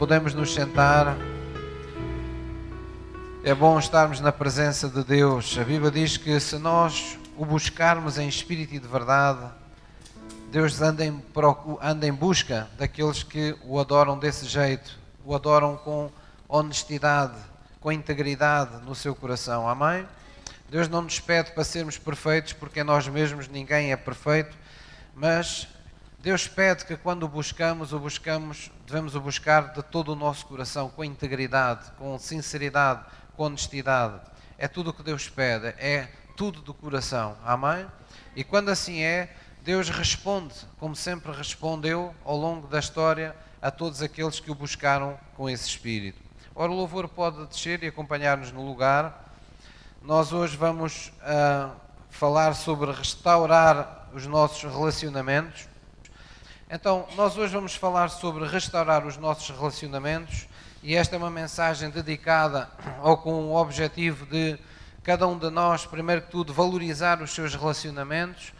podemos nos sentar. É bom estarmos na presença de Deus. A Bíblia diz que se nós o buscarmos em espírito e de verdade, Deus anda em, anda em busca daqueles que o adoram desse jeito, o adoram com honestidade, com integridade no seu coração. Amém? Deus não nos pede para sermos perfeitos, porque nós mesmos ninguém é perfeito, mas Deus pede que quando o buscamos, o buscamos, devemos o buscar de todo o nosso coração, com integridade, com sinceridade, com honestidade. É tudo o que Deus pede, é tudo do coração. Amém? E quando assim é, Deus responde, como sempre respondeu ao longo da história a todos aqueles que o buscaram com esse espírito. Ora, o louvor pode descer e acompanhar-nos no lugar. Nós hoje vamos uh, falar sobre restaurar os nossos relacionamentos. Então, nós hoje vamos falar sobre restaurar os nossos relacionamentos e esta é uma mensagem dedicada ou com o objetivo de cada um de nós, primeiro que tudo, valorizar os seus relacionamentos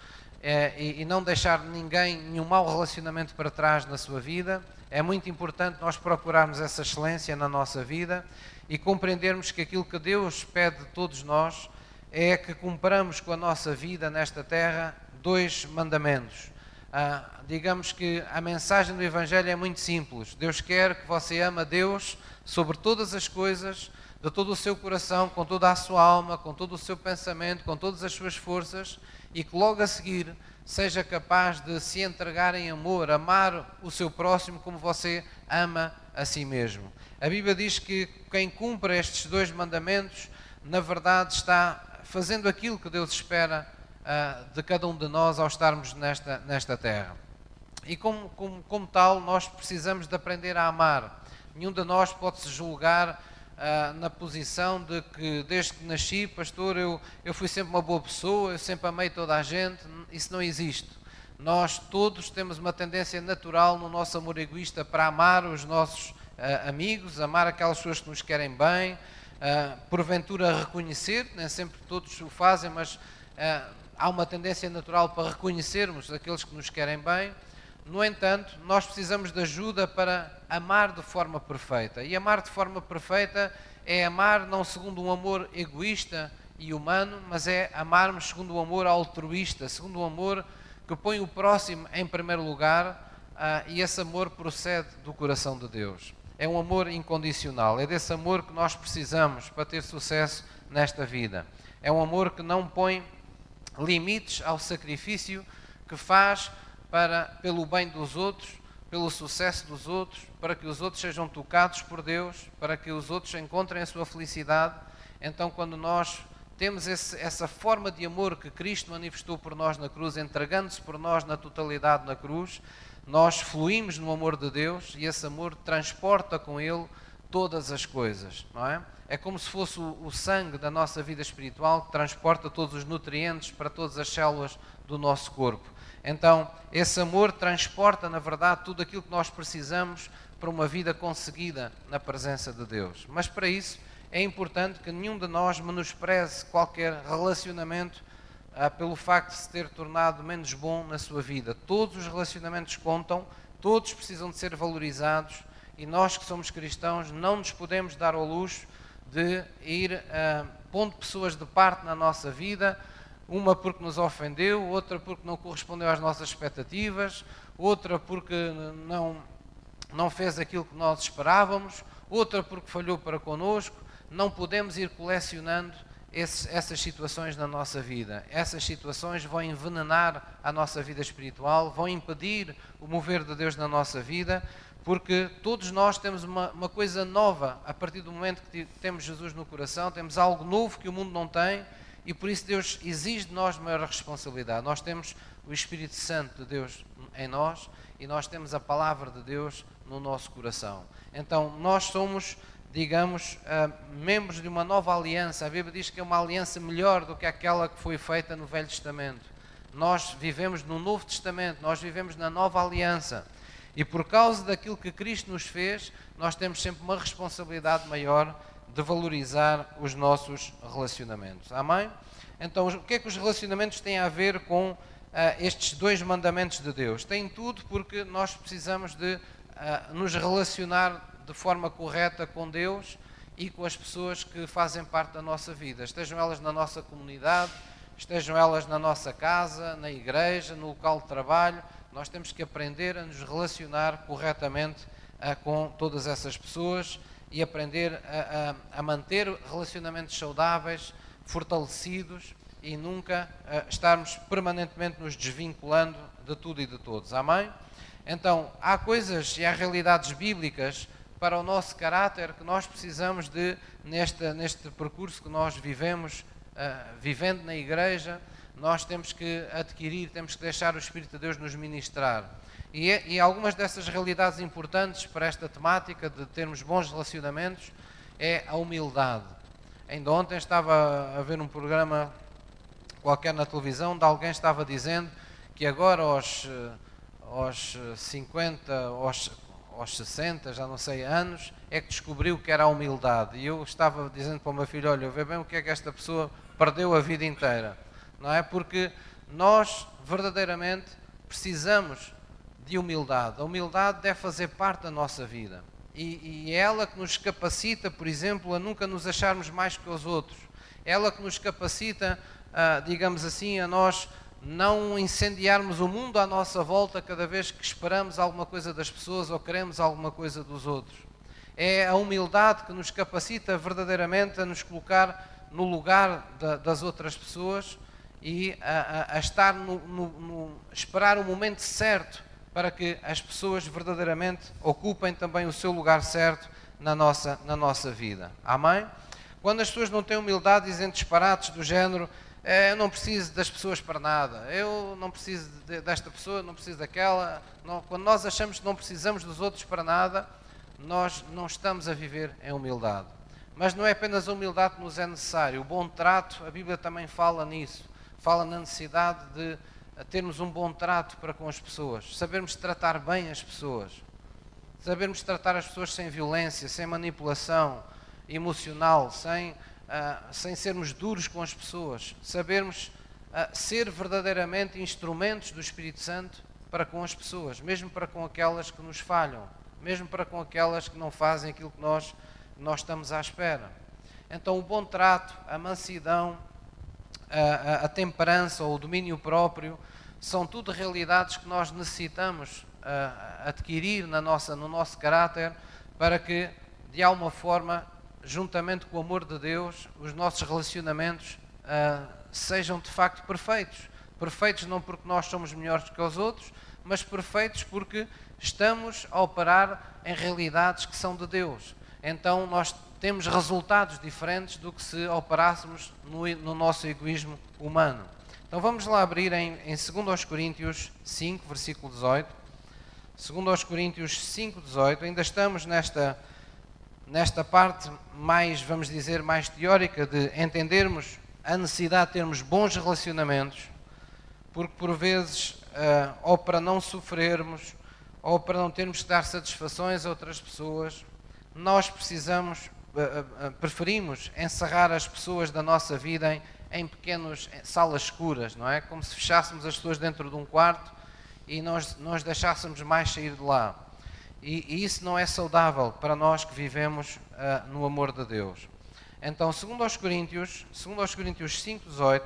é, e, e não deixar ninguém, nenhum mau relacionamento para trás na sua vida. É muito importante nós procurarmos essa excelência na nossa vida e compreendermos que aquilo que Deus pede de todos nós é que cumpramos com a nossa vida nesta terra dois mandamentos. Ah, digamos que a mensagem do Evangelho é muito simples. Deus quer que você ame a Deus sobre todas as coisas, de todo o seu coração, com toda a sua alma, com todo o seu pensamento, com todas as suas forças, e que logo a seguir seja capaz de se entregar em amor, amar o seu próximo como você ama a si mesmo. A Bíblia diz que quem cumpre estes dois mandamentos, na verdade, está fazendo aquilo que Deus espera uh, de cada um de nós ao estarmos nesta, nesta terra. E como, como, como tal, nós precisamos de aprender a amar. Nenhum de nós pode se julgar uh, na posição de que desde que nasci, pastor, eu, eu fui sempre uma boa pessoa, eu sempre amei toda a gente. Isso não existe. Nós todos temos uma tendência natural no nosso amor egoísta para amar os nossos uh, amigos, amar aquelas pessoas que nos querem bem, uh, porventura reconhecer, nem sempre todos o fazem, mas há uma tendência natural para reconhecermos aqueles que nos querem bem. No entanto, nós precisamos de ajuda para amar de forma perfeita. E amar de forma perfeita é amar não segundo um amor egoísta e humano, mas é amarmos segundo um amor altruísta, segundo um amor que põe o próximo em primeiro lugar, uh, e esse amor procede do coração de Deus. É um amor incondicional, é desse amor que nós precisamos para ter sucesso nesta vida. É um amor que não põe limites ao sacrifício que faz para pelo bem dos outros, pelo sucesso dos outros, para que os outros sejam tocados por Deus, para que os outros encontrem a sua felicidade. Então, quando nós temos esse, essa forma de amor que Cristo manifestou por nós na cruz, entregando-se por nós na totalidade na cruz, nós fluímos no amor de Deus e esse amor transporta com ele todas as coisas, não é? É como se fosse o, o, sangue da nossa vida espiritual que transporta todos os nutrientes para todas as células do nosso corpo. Então, esse amor transporta, na verdade, tudo aquilo que nós precisamos para uma vida conseguida na presença de Deus. Mas para isso é importante que nenhum de nós menospreze qualquer relacionamento ah, pelo facto de se ter tornado menos bom na sua vida. Todos os relacionamentos contam, todos precisam de ser valorizados e nós que somos cristãos não nos podemos dar ao luxo de ir uh, pondo pessoas de parte na nossa vida, uma porque nos ofendeu, outra porque não correspondeu às nossas expectativas, outra porque não, não fez aquilo que nós esperávamos, outra porque falhou para connosco. Não podemos ir colecionando esse, essas situações na nossa vida. Essas situações vão envenenar a nossa vida espiritual, vão impedir o mover de Deus na nossa vida porque todos nós temos uma, uma, coisa nova a partir do momento que temos Jesus no coração, temos algo novo que o mundo não tem e por isso Deus exige de nós maior responsabilidade. Nós temos o Espírito Santo de Deus em nós e nós temos a palavra de Deus no nosso coração. Então nós somos, digamos, uh, membros de uma nova aliança. A Bíblia diz que é uma aliança melhor do que aquela que foi feita no Velho Testamento. Nós vivemos no Novo Testamento, nós vivemos na nova aliança. E por causa daquilo que Cristo nos fez, nós temos sempre uma responsabilidade maior de valorizar os nossos relacionamentos. Amém? Então, o que é que os relacionamentos têm a ver com uh, estes dois mandamentos de Deus? Tem tudo porque nós precisamos de uh, nos relacionar de forma correta com Deus e com as pessoas que fazem parte da nossa vida, estejam elas na nossa comunidade, estejam elas na nossa casa, na igreja, no local de trabalho, nós temos que aprender a nos relacionar corretamente uh, com todas essas pessoas e aprender a, a, a manter relacionamentos saudáveis, fortalecidos e nunca uh, estarmos permanentemente nos desvinculando de tudo e de todos. Amém? Então, há coisas e há realidades bíblicas para o nosso caráter que nós precisamos de, neste, neste percurso que nós vivemos, uh, vivendo na igreja, nós temos que adquirir, temos que deixar o Espírito de Deus nos ministrar. E, e algumas dessas realidades importantes para esta temática de termos bons relacionamentos é a humildade. Ainda ontem estava a ver um programa qualquer na televisão de alguém estava dizendo que agora aos, aos 50, aos, aos 60, já não sei, anos, é que descobriu que era a humildade. E eu estava dizendo para o meu filho, olha, vê bem o que é que esta pessoa perdeu a vida inteira. Não é? Porque nós verdadeiramente precisamos de humildade. A humildade deve fazer parte da nossa vida. E, e é ela que nos capacita, por exemplo, a nunca nos acharmos mais que os outros. Ela que nos capacita, a, digamos assim, a nós não incendiarmos o mundo à nossa volta cada vez que esperamos alguma coisa das pessoas ou queremos alguma coisa dos outros. É a humildade que nos capacita verdadeiramente a nos colocar no lugar da, das outras pessoas e a, a, a estar no, no, no, esperar o momento certo para que as pessoas verdadeiramente ocupem também o seu lugar certo na nossa, na nossa vida. Amém? Quando as pessoas não têm humildade, dizem disparates do género: é, eu não preciso das pessoas para nada, eu não preciso desta pessoa, não preciso daquela. Não, quando nós achamos que não precisamos dos outros para nada, nós não estamos a viver em humildade. Mas não é apenas a humildade que nos é necessário, o bom trato, a Bíblia também fala nisso, fala na necessidade de a termos um bom trato para com as pessoas, sabermos tratar bem as pessoas, sabermos tratar as pessoas sem violência, sem manipulação emocional, sem, uh, sem sermos duros com as pessoas, sabermos uh, ser verdadeiramente instrumentos do Espírito Santo para com as pessoas, mesmo para com aquelas que nos falham, mesmo para com aquelas que não fazem aquilo que nós, nós estamos à espera. Então, o bom trato, a mansidão, a, a, temperança ou o domínio próprio são tudo realidades que nós necessitamos adquirir na nossa, no nosso caráter para que, de alguma forma, juntamente com o amor de Deus, os nossos relacionamentos sejam de facto perfeitos. Perfeitos não porque nós somos melhores que os outros, mas perfeitos porque estamos a operar em realidades que são de Deus. Então nós temos resultados diferentes do que se operássemos no, no nosso egoísmo humano. Então vamos lá abrir em, em 2 Coríntios 5, versículo 18. 2 Coríntios 5, 18. Ainda estamos nesta, nesta parte mais, vamos dizer, mais teórica de entendermos a necessidade de termos bons relacionamentos, porque por vezes, uh, ou para não sofrermos, ou para não termos que dar satisfações a outras pessoas, nós precisamos, preferimos encerrar as pessoas da nossa vida em em pequenas salas escuras, não é? Como se fechássemos as pessoas dentro de um quarto e nós, nós deixássemos mais sair de lá. E, e isso não é saudável para nós que vivemos uh, no amor de Deus. Então, segundo aos Coríntios, segundo aos Coríntios 5:18,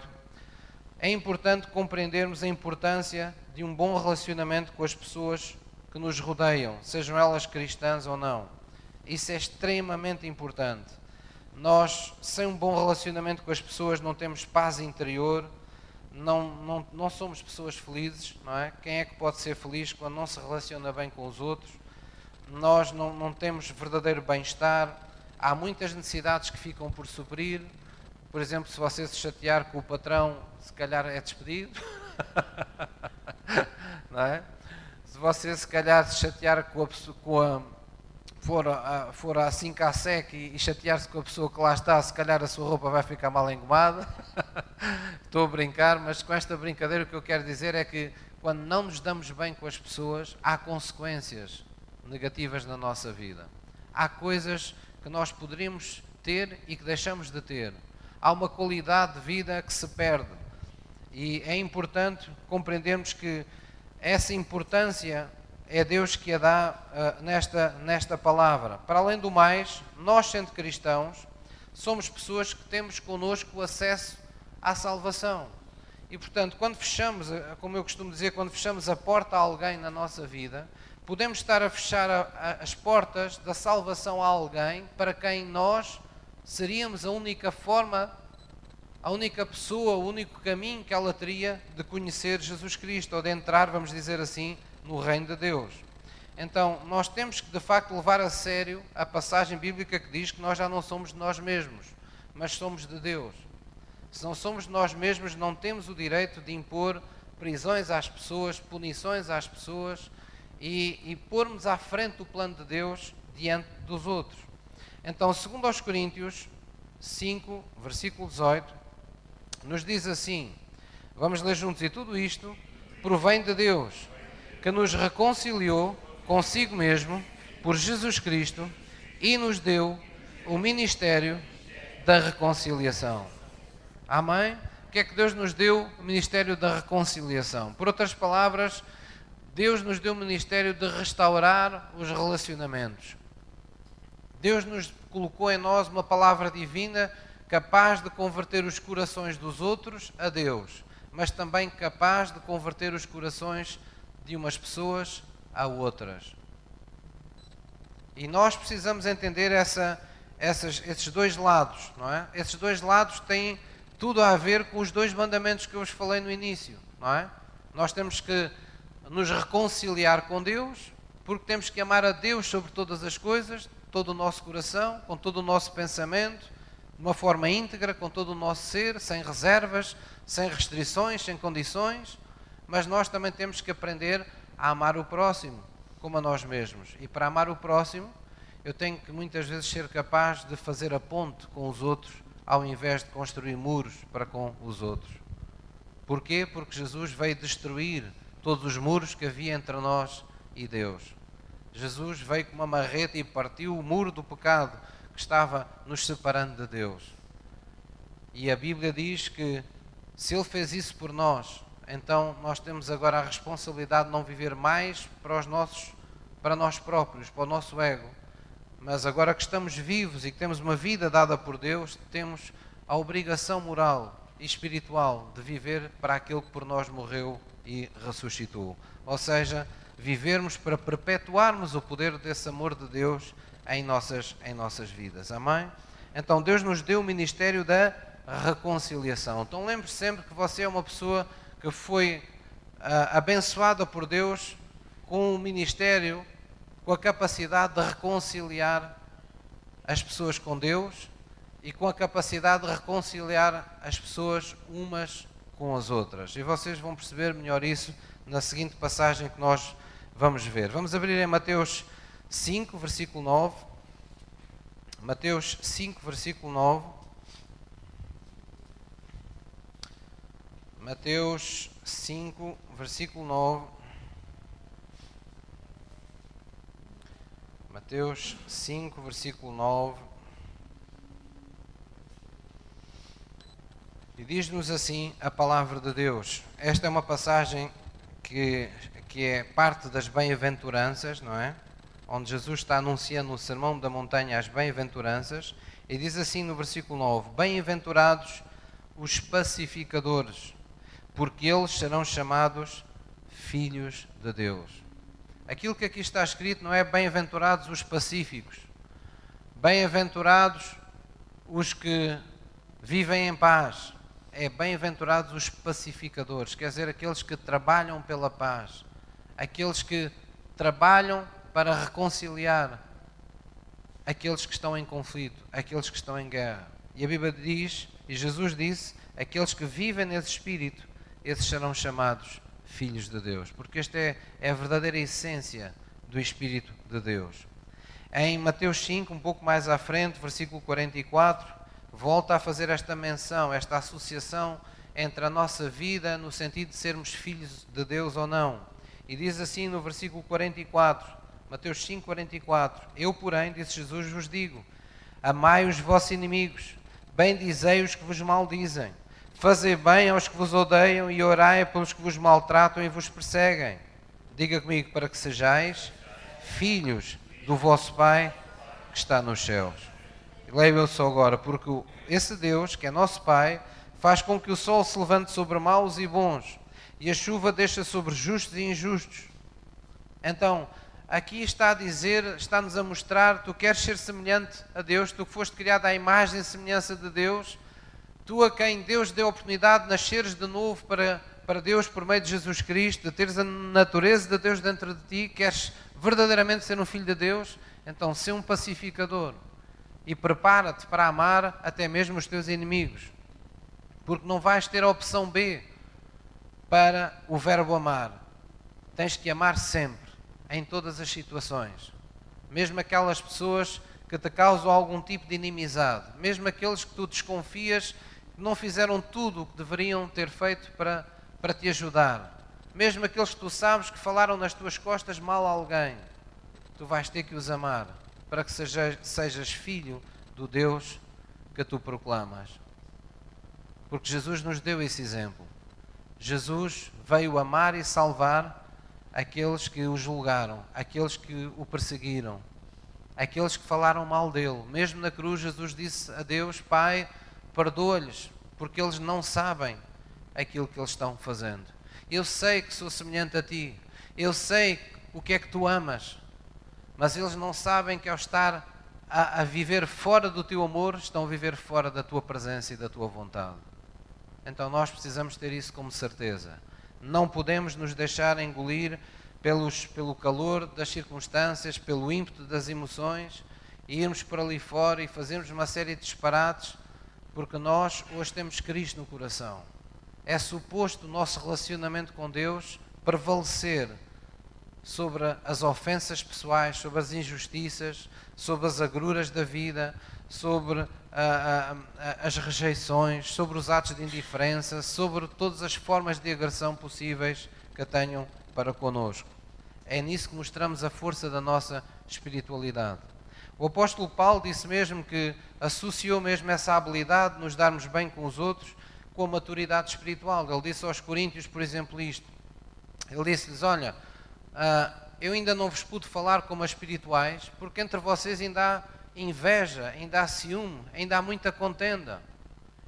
é importante compreendermos a importância de um bom relacionamento com as pessoas que nos rodeiam, sejam elas cristãs ou não. Isso é extremamente importante. Nós, sem um bom relacionamento com as pessoas, não temos paz interior, não, não, não somos pessoas felizes, não é? Quem é que pode ser feliz quando não se relaciona bem com os outros? Nós não, não temos verdadeiro bem-estar, há muitas necessidades que ficam por suprir. Por exemplo, se você se chatear com o patrão, se calhar é despedido. não é? Se você se calhar se chatear com a, com a for, for assim cá e, e chatear-se com a pessoa que lá está, se calhar a sua roupa vai ficar mal engomada. Estou a brincar, mas com esta brincadeira o que eu quero dizer é que quando não nos damos bem com as pessoas, há consequências negativas na nossa vida. Há coisas que nós poderíamos ter e que deixamos de ter. Há uma qualidade de vida que se perde. E é importante compreendermos que essa importância é Deus que a dá uh, nesta, nesta palavra. Para além do mais, nós, sendo cristãos, somos pessoas que temos connosco acesso à salvação. E, portanto, quando fechamos, como eu costumo dizer, quando fechamos a porta a alguém na nossa vida, podemos estar a fechar a, a, as portas da salvação a alguém para quem nós seríamos a única forma, a única pessoa, o único caminho que ela teria de conhecer Jesus Cristo ou de entrar, vamos dizer assim, no reino de Deus. Então, nós temos que de facto levar a sério a passagem bíblica que diz que nós já não somos de nós mesmos, mas somos de Deus. Se não somos de nós mesmos, não temos o direito de impor prisões às pessoas, punições às pessoas e, e pormos à frente o plano de Deus diante dos outros. Então, segundo aos Coríntios 5, versículo 18, nos diz assim: vamos ler juntos, e tudo isto provém de Deus, que nos reconciliou consigo mesmo por Jesus Cristo e nos deu o ministério da reconciliação. Amém? O que é que Deus nos deu? O ministério da reconciliação. Por outras palavras, Deus nos deu o ministério de restaurar os relacionamentos. Deus nos colocou em nós uma palavra divina capaz de converter os corações dos outros a Deus, mas também capaz de converter os corações de umas pessoas a outras. E nós precisamos entender essa, essas, esses dois lados, não é? Esses dois lados têm tudo a ver com os dois mandamentos que eu vos falei no início, não é? Nós temos que nos reconciliar com Deus, porque temos que amar a Deus sobre todas as coisas, todo o nosso coração, com todo o nosso pensamento, de uma forma íntegra, com todo o nosso ser, sem reservas, sem restrições, sem condições, mas nós também temos que aprender a amar o próximo como a nós mesmos. E para amar o próximo, eu tenho que muitas vezes ser capaz de fazer a ponte com os outros, ao invés de construir muros para com os outros. Porquê? Porque Jesus veio destruir todos os muros que havia entre nós e Deus. Jesus veio com uma marreta e partiu o muro do pecado que estava nos separando de Deus. E a Bíblia diz que se Ele fez isso por nós, então nós temos agora a responsabilidade de não viver mais para os nossos, para nós próprios, para o nosso ego. Mas agora que estamos vivos e que temos uma vida dada por Deus, temos a obrigação moral e espiritual de viver para aquele que por nós morreu e ressuscitou. Ou seja, vivermos para perpetuarmos o poder desse amor de Deus em nossas, em nossas vidas. Amém? Então Deus nos deu o ministério da reconciliação. Então lembre -se sempre que você é uma pessoa que foi uh, abençoada por Deus com o ministério, com a capacidade de reconciliar as pessoas com Deus e com a capacidade de reconciliar as pessoas umas com as outras. E vocês vão perceber melhor isso na seguinte passagem que nós vamos ver. Vamos abrir em Mateus 5, versículo 9. Mateus 5, versículo 9. Mateus 5, versículo 9. Mateus 5, versículo 9. E diz-nos assim a palavra de Deus. Esta é uma passagem que, que é parte das bem-aventuranças, não é? Onde Jesus está anunciando o sermão da montanha as bem-aventuranças. E diz assim no versículo 9: Bem-aventurados os pacificadores porque eles serão chamados filhos de Deus. Aquilo que aqui está escrito não é bem-aventurados os pacíficos, bem-aventurados os que vivem em paz, é bem-aventurados os pacificadores, quer dizer, aqueles que trabalham pela paz, aqueles que trabalham para reconciliar aqueles que estão em conflito, aqueles que estão em guerra. E a Bíblia diz, e Jesus disse, aqueles que vivem nesse espírito esses serão chamados filhos de Deus, porque esta é, é a verdadeira essência do Espírito de Deus. Em Mateus 5, um pouco mais à frente, versículo 44, volta a fazer esta menção, esta associação entre a nossa vida no sentido de sermos filhos de Deus ou não. E diz assim no versículo 44, Mateus 5, 44: Eu, porém, disse Jesus, vos digo: Amai os vossos inimigos, bendizei os que vos maldizem Fazei bem aos que vos odeiam e orai pelos que vos maltratam e vos perseguem. Diga comigo, para que sejais filhos do vosso Pai que está nos céus. Leio eu só agora, porque esse Deus, que é nosso Pai, faz com que o sol se levante sobre maus e bons, e a chuva deixa sobre justos e injustos. Então, aqui está a dizer, está-nos a mostrar, tu queres ser semelhante a Deus, tu que foste criado à imagem e semelhança de Deus, tu a quem Deus deu a oportunidade de nasceres de novo para para Deus por meio de Jesus Cristo, de teres a natureza de Deus dentro de ti, queres verdadeiramente ser um filho de Deus, então sê um pacificador e prepara-te para amar até mesmo os teus inimigos, porque não vais ter a opção B para o verbo amar. Tens que amar sempre, em todas as situações, mesmo aquelas pessoas que te causam algum tipo de inimizade, mesmo aqueles que tu desconfias não fizeram tudo o que deveriam ter feito para para te ajudar. Mesmo aqueles que tu sabes que falaram nas tuas costas mal a alguém, tu vais ter que os amar para que sejas, sejas filho do Deus que tu proclamas. Porque Jesus nos deu esse exemplo. Jesus veio amar e salvar aqueles que o julgaram, aqueles que o perseguiram, aqueles que falaram mal dele. Mesmo na cruz, Jesus disse a Deus: Pai, perdoa-lhes, porque eles não sabem aquilo que eles estão fazendo. Eu sei que sou semelhante a ti, eu sei o que é que tu amas, mas eles não sabem que ao estar a, a viver fora do teu amor, estão a viver fora da tua presença e da tua vontade. Então nós precisamos ter isso como certeza. Não podemos nos deixar engolir pelos, pelo calor das circunstâncias, pelo ímpeto das emoções, e irmos por ali fora e fazermos uma série de disparates, porque nós hoje temos Cristo no coração é suposto o nosso relacionamento com Deus prevalecer sobre as ofensas pessoais, sobre as injustiças, sobre as agruras da vida, sobre a, a, a, as rejeições, sobre os atos de indiferença, sobre todas as formas de agressão possíveis que tenham para conosco. É nisso que mostramos a força da nossa espiritualidade. O apóstolo Paulo disse mesmo que associou mesmo essa habilidade de nos darmos bem com os outros com a maturidade espiritual. Ele disse aos Coríntios, por exemplo, isto. Ele disse-lhes: Olha, uh, eu ainda não vos pude falar como espirituais, porque entre vocês ainda há inveja, ainda há ciúme, ainda há muita contenda.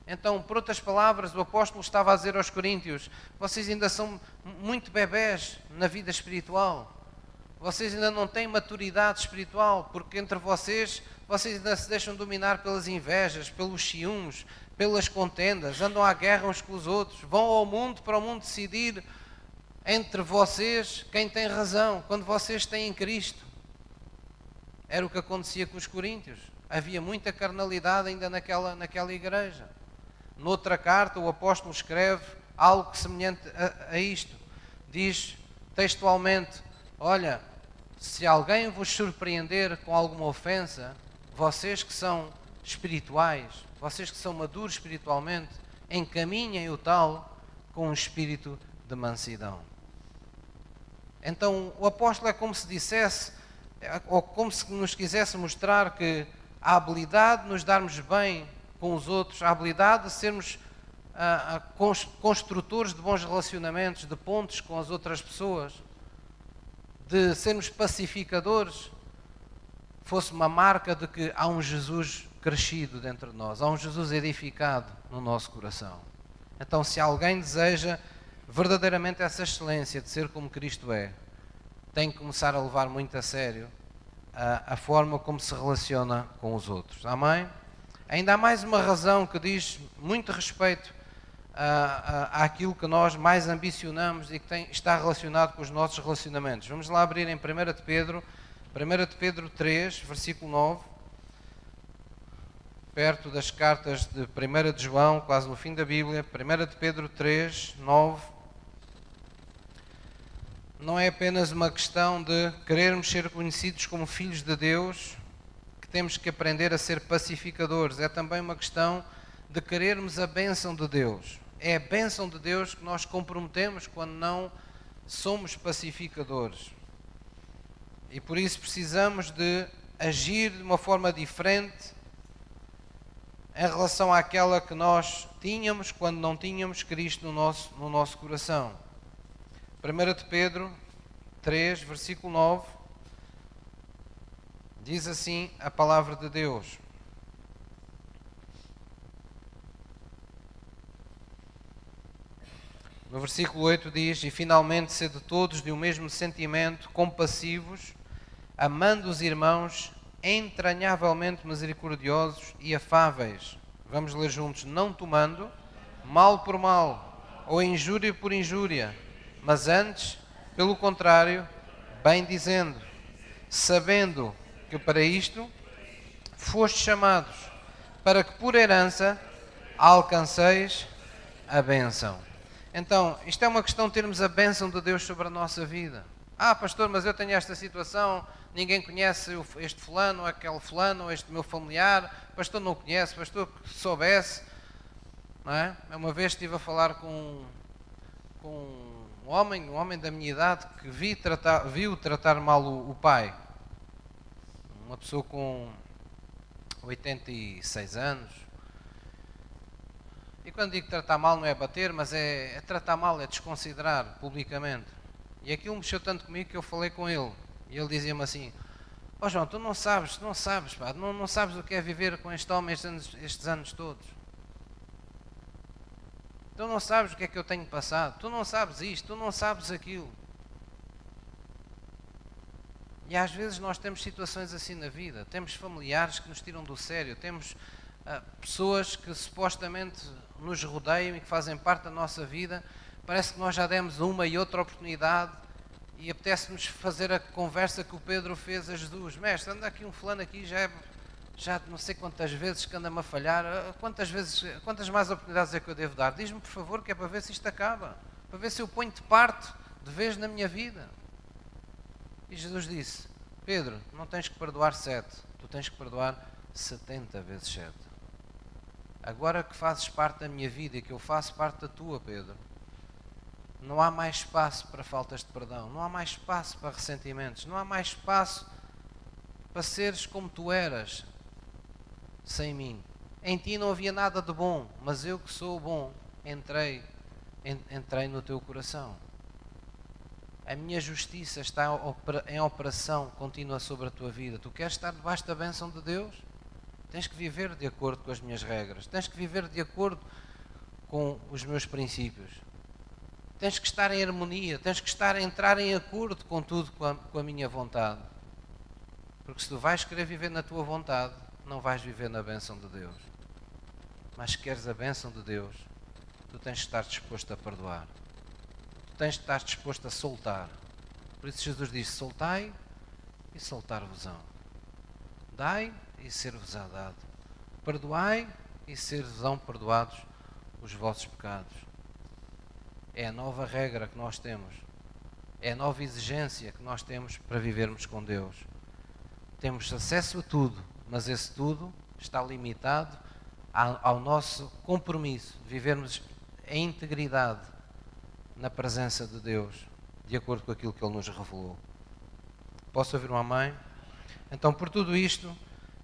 Então, por outras palavras, o apóstolo estava a dizer aos Coríntios: vocês ainda são muito bebés na vida espiritual. Vocês ainda não têm maturidade espiritual, porque entre vocês, vocês ainda se deixam dominar pelas invejas, pelos ciúmes, pelas contendas, andam à guerra uns com os outros, vão ao mundo para o mundo decidir entre vocês quem tem razão, quando vocês têm Cristo. Era o que acontecia com os coríntios. Havia muita carnalidade ainda naquela, naquela igreja. Noutra carta, o apóstolo escreve algo semelhante a, a isto. Diz textualmente: Olha, se alguém vos surpreender com alguma ofensa, vocês que são espirituais, vocês que são maduros espiritualmente, encaminhem o tal com um espírito de mansidão. Então, o apóstolo é como se dissesse, ou como se nos quisesse mostrar que a habilidade de nos darmos bem com os outros, a habilidade de sermos ah, ah construtores de bons relacionamentos, de pontos com as outras pessoas, de sermos pacificadores, fosse uma marca de que há um Jesus crescido dentro de nós, há um Jesus edificado no nosso coração. Então, se alguém deseja verdadeiramente essa excelência de ser como Cristo é, tem que começar a levar muito a sério a, a forma como se relaciona com os outros. Amém? Ainda há mais uma razão que diz muito respeito àquilo que nós mais ambicionamos e que tem, está relacionado com os nossos relacionamentos. Vamos lá abrir em 1 de Pedro, 1 de Pedro 3, versículo 9 perto das cartas de 1 de João, quase no fim da Bíblia, 1 de Pedro 3, 9. Não é apenas uma questão de querermos ser conhecidos como filhos de Deus, que temos que aprender a ser pacificadores, é também uma questão de querermos a bênção de Deus. É a bênção de Deus que nós comprometemos quando não somos pacificadores. E por isso precisamos de agir de uma forma diferente em relação àquela que nós tínhamos quando não tínhamos Cristo no nosso, no nosso coração. 1 de Pedro 3, versículo 9, diz assim a palavra de Deus. No versículo 8 diz: E finalmente sede todos de um mesmo sentimento, compassivos, amando os irmãos, entranhavelmente misericordiosos e afáveis. Vamos ler juntos: Não tomando mal por mal, ou injúria por injúria, mas antes, pelo contrário, bem dizendo, sabendo que para isto fostes chamados, para que por herança alcanceis a bênção. Então, isto é uma questão de termos a bênção de Deus sobre a nossa vida. Ah, pastor, mas eu tenho esta situação, ninguém conhece este fulano, aquele fulano, este meu familiar, pastor não conhece, pastor que soubesse. Não é? Uma vez estive a falar com, com um homem, um homem da minha idade, que vi tratar, viu tratar mal o, o pai. Uma pessoa com 86 anos, e quando digo tratar mal não é bater, mas é, é tratar mal, é desconsiderar publicamente. E aquilo mexeu tanto comigo que eu falei com ele. E ele dizia-me assim: Ó oh João, tu não sabes, não sabes, pá, não, não sabes o que é viver com este homem estes anos, estes anos todos. Tu não sabes o que é que eu tenho passado, tu não sabes isto, tu não sabes aquilo. E às vezes nós temos situações assim na vida, temos familiares que nos tiram do sério, temos uh, pessoas que supostamente nos rodeiam e que fazem parte da nossa vida, parece que nós já demos uma e outra oportunidade e apetece-nos fazer a conversa que o Pedro fez a Jesus. Mestre, anda aqui um fulano aqui, já é, já não sei quantas vezes que anda-me a falhar, ah, quantas, vezes, quantas mais oportunidades é que eu devo dar? Diz-me, por favor, que é para ver se isto acaba, para ver se eu ponho de parte de vez na minha vida. E Jesus disse, Pedro, não tens que perdoar sete, tu tens que perdoar setenta vezes sete agora que fazes parte da minha vida e que eu faço parte da tua, Pedro, não há mais espaço para faltas de perdão, não há mais espaço para ressentimentos, não há mais espaço para seres como tu eras sem mim. Em ti não havia nada de bom, mas eu que sou bom, entrei, entrei no teu coração. A minha justiça está em operação contínua sobre a tua vida. Tu queres estar debaixo da bênção de Deus? Tens que viver de acordo com as minhas regras. Tens que viver de acordo com os meus princípios. Tens que estar em harmonia. Tens que estar a entrar em acordo com tudo, com a, com a minha vontade. Porque se tu vais querer viver na tua vontade, não vais viver na bênção de Deus. Mas se queres a bênção de Deus, tu tens que estar disposto a perdoar. Tu tens que estar disposto a soltar. Por isso Jesus diz: soltai e soltar-vos-ão. Dai e ser-vos-á dado. Perdoai e ser-vos-ão perdoados os vossos pecados. É a nova regra que nós temos. É a nova exigência que nós temos para vivermos com Deus. Temos acesso a tudo, mas esse tudo está limitado ao nosso compromisso de vivermos em integridade na presença de Deus, de acordo com aquilo que Ele nos revelou. Posso ouvir uma mãe? Então, por tudo isto,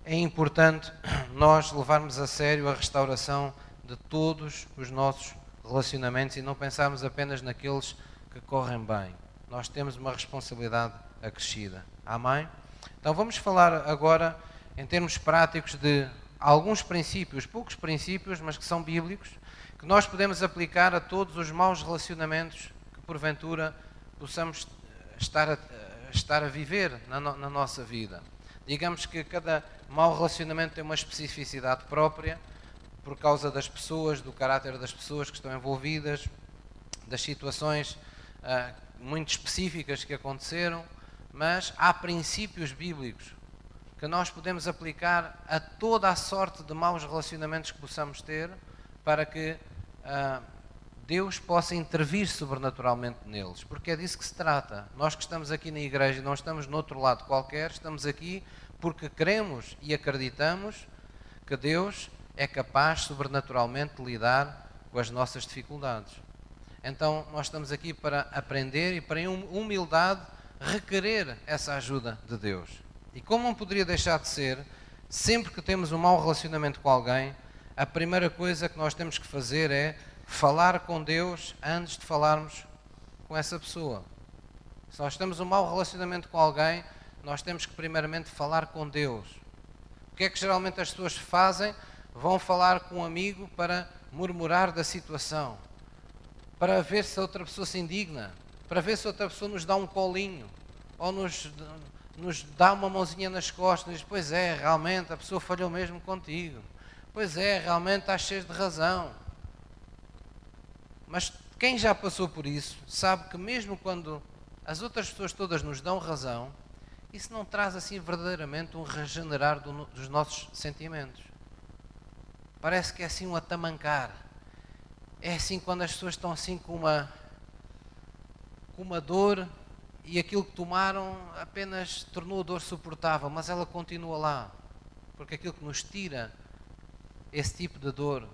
é importante nós levarmos a sério a restauração de todos os nossos relacionamentos e não pensarmos apenas naqueles que correm bem. Nós temos uma responsabilidade acrescida. Amém? Então vamos falar agora, em termos práticos, de alguns princípios, poucos princípios, mas que são bíblicos, que nós podemos aplicar a todos os maus relacionamentos que porventura possamos estar a, estar a viver na, na nossa vida. Digamos que cada mau relacionamento tem uma especificidade própria por causa das pessoas, do caráter das pessoas que estão envolvidas, das situações uh, muito específicas que aconteceram, mas há princípios bíblicos que nós podemos aplicar a toda a sorte de maus relacionamentos que possamos ter para que uh, Deus possa intervir sobrenaturalmente neles, porque é disso que se trata. Nós que estamos aqui na igreja, não estamos no outro lado qualquer, estamos aqui porque cremos e acreditamos que Deus é capaz sobrenaturalmente de lidar com as nossas dificuldades. Então, nós estamos aqui para aprender e para, em humildade, requerer essa ajuda de Deus. E como não poderia deixar de ser, sempre que temos um mau relacionamento com alguém, a primeira coisa que nós temos que fazer é falar com Deus antes de falarmos com essa pessoa. Se nós temos um mau relacionamento com alguém, nós temos que primeiramente falar com Deus. O que é que geralmente as pessoas fazem? Vão falar com um amigo para murmurar da situação, para ver se a outra pessoa se indigna, para ver se a outra pessoa nos dá um colinho ou nos, nos dá uma mãozinha nas costas e diz: Pois é, realmente a pessoa falhou mesmo contigo. Pois é, realmente estás cheio de razão. Mas quem já passou por isso sabe que mesmo quando as outras pessoas todas nos dão razão, isso não traz assim verdadeiramente um regenerar do, dos nossos sentimentos. Parece que é assim um atamancar. É assim quando as pessoas estão assim com uma, com uma dor e aquilo que tomaram apenas tornou a dor suportável, mas ela continua lá. Porque aquilo que nos tira esse tipo de dor,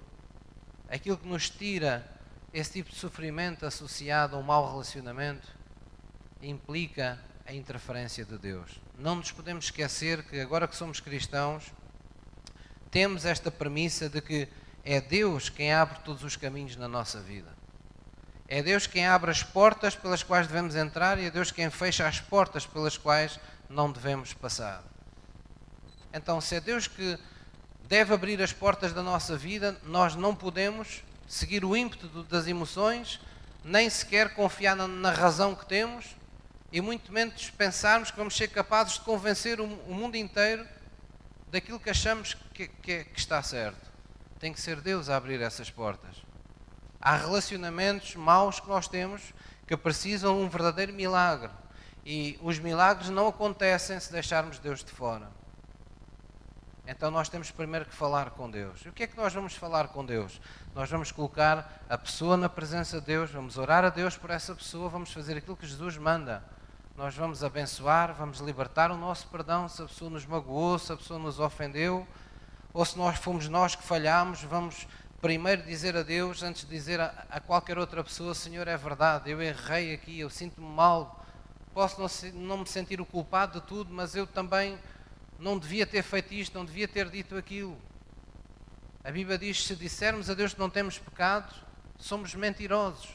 aquilo que nos tira esse tipo de sofrimento associado a um mau relacionamento, implica a interferência de Deus. Não nos podemos esquecer que agora que somos cristãos, temos esta premissa de que é Deus quem abre todos os caminhos na nossa vida. É Deus quem abre as portas pelas quais devemos entrar e é Deus quem fecha as portas pelas quais não devemos passar. Então, se é Deus que deve abrir as portas da nossa vida, nós não podemos seguir o ímpeto das emoções, nem sequer confiar na, razão que temos, e muito menos pensarmos que vamos ser capazes de convencer o, o mundo inteiro daquilo que achamos que, que, que está certo. Tem que ser Deus a abrir essas portas. Há relacionamentos maus que nós temos que precisam de um verdadeiro milagre. E os milagres não acontecem se deixarmos Deus de fora. Então nós temos primeiro que falar com Deus. E o que é que nós vamos falar com Deus? Nós vamos colocar a pessoa na presença de Deus, vamos orar a Deus por essa pessoa, vamos fazer aquilo que Jesus manda nós vamos abençoar, vamos libertar o nosso perdão se a pessoa nos magoou, se a pessoa nos ofendeu, ou se nós fomos nós que falhamos, vamos primeiro dizer a Deus, antes de dizer a, a qualquer outra pessoa: Senhor, é verdade, eu errei aqui, eu sinto-me mal, posso não, não me sentir o culpado de tudo, mas eu também não devia ter feito isto, não devia ter dito aquilo. A Bíblia diz: se dissermos a Deus que não temos pecado, somos mentirosos.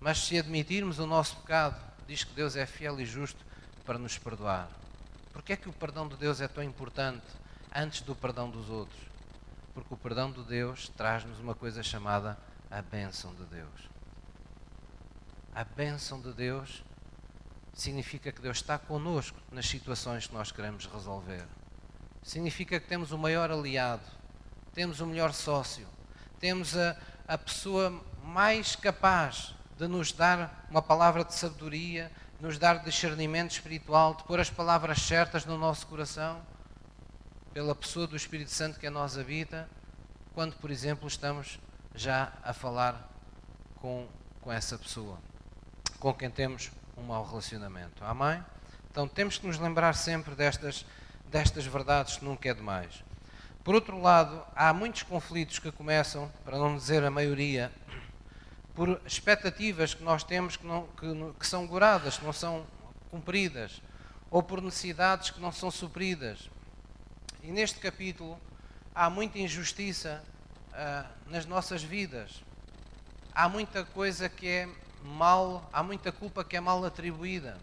Mas se admitirmos o nosso pecado, diz que Deus é fiel e justo para nos perdoar. Porquê é que o perdão de Deus é tão importante antes do perdão dos outros? Porque o perdão de Deus traz-nos uma coisa chamada a bênção de Deus. A bênção de Deus significa que Deus está conosco nas situações que nós queremos resolver. Significa que temos o maior aliado, temos o melhor sócio, temos a, a pessoa mais capaz de nos dar uma palavra de sabedoria, de nos dar discernimento espiritual, de pôr as palavras certas no nosso coração, pela pessoa do Espírito Santo que a nós habita, quando, por exemplo, estamos já a falar com, com essa pessoa, com quem temos um mau relacionamento. Amém? Então temos que nos lembrar sempre destas, destas verdades que nunca é demais. Por outro lado, há muitos conflitos que começam, para não dizer a maioria, por expectativas que nós temos que, não, que, que são goradas, que não são cumpridas, ou por necessidades que não são supridas. E neste capítulo há muita injustiça uh, nas nossas vidas. Há muita coisa que é mal, há muita culpa que é mal atribuída.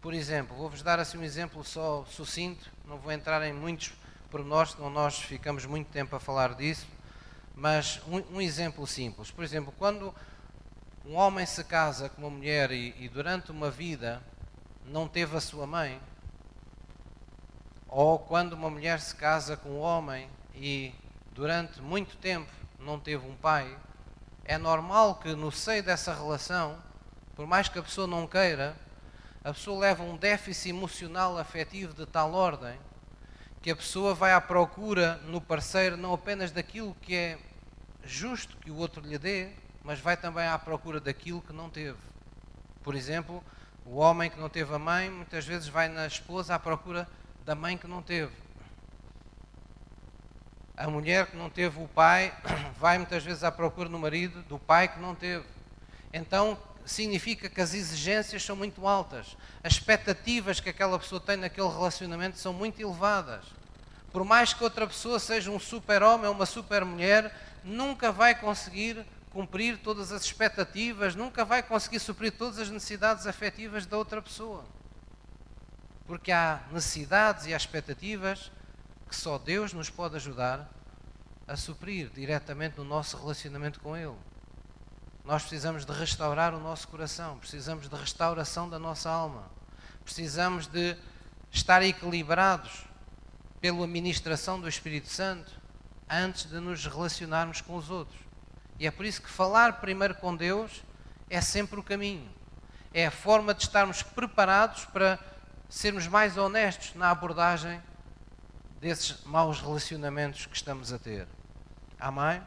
Por exemplo, vou-vos dar assim um exemplo só sucinto, não vou entrar em muitos pormenores, senão nós ficamos muito tempo a falar disso. Mas um, um, exemplo simples. Por exemplo, quando um homem se casa com uma mulher e, e durante uma vida não teve a sua mãe, ou quando uma mulher se casa com um homem e durante muito tempo não teve um pai, é normal que no seio dessa relação, por mais que a pessoa não queira, a pessoa leva um déficit emocional afetivo de tal ordem que a pessoa vai à procura no parceiro não apenas daquilo que é justo que o outro lhe dê, mas vai também à procura daquilo que não teve. Por exemplo, o homem que não teve a mãe, muitas vezes vai na esposa à procura da mãe que não teve. A mulher que não teve o pai, vai muitas vezes à procura no marido do pai que não teve. Então, significa que as exigências são muito altas. As expectativas que aquela pessoa tem naquele relacionamento são muito elevadas. Por mais que outra pessoa seja um super-homem ou uma super-mulher, nunca vai conseguir cumprir todas as expectativas, nunca vai conseguir suprir todas as necessidades afetivas da outra pessoa. Porque há necessidades e há expectativas que só Deus nos pode ajudar a suprir diretamente no nosso relacionamento com Ele. Nós precisamos de restaurar o nosso coração, precisamos de restauração da nossa alma, precisamos de estar equilibrados pela administração do Espírito Santo antes de nos relacionarmos com os outros. E é por isso que falar primeiro com Deus é sempre o caminho. É a forma de estarmos preparados para sermos mais honestos na abordagem desses maus relacionamentos que estamos a ter. Amém?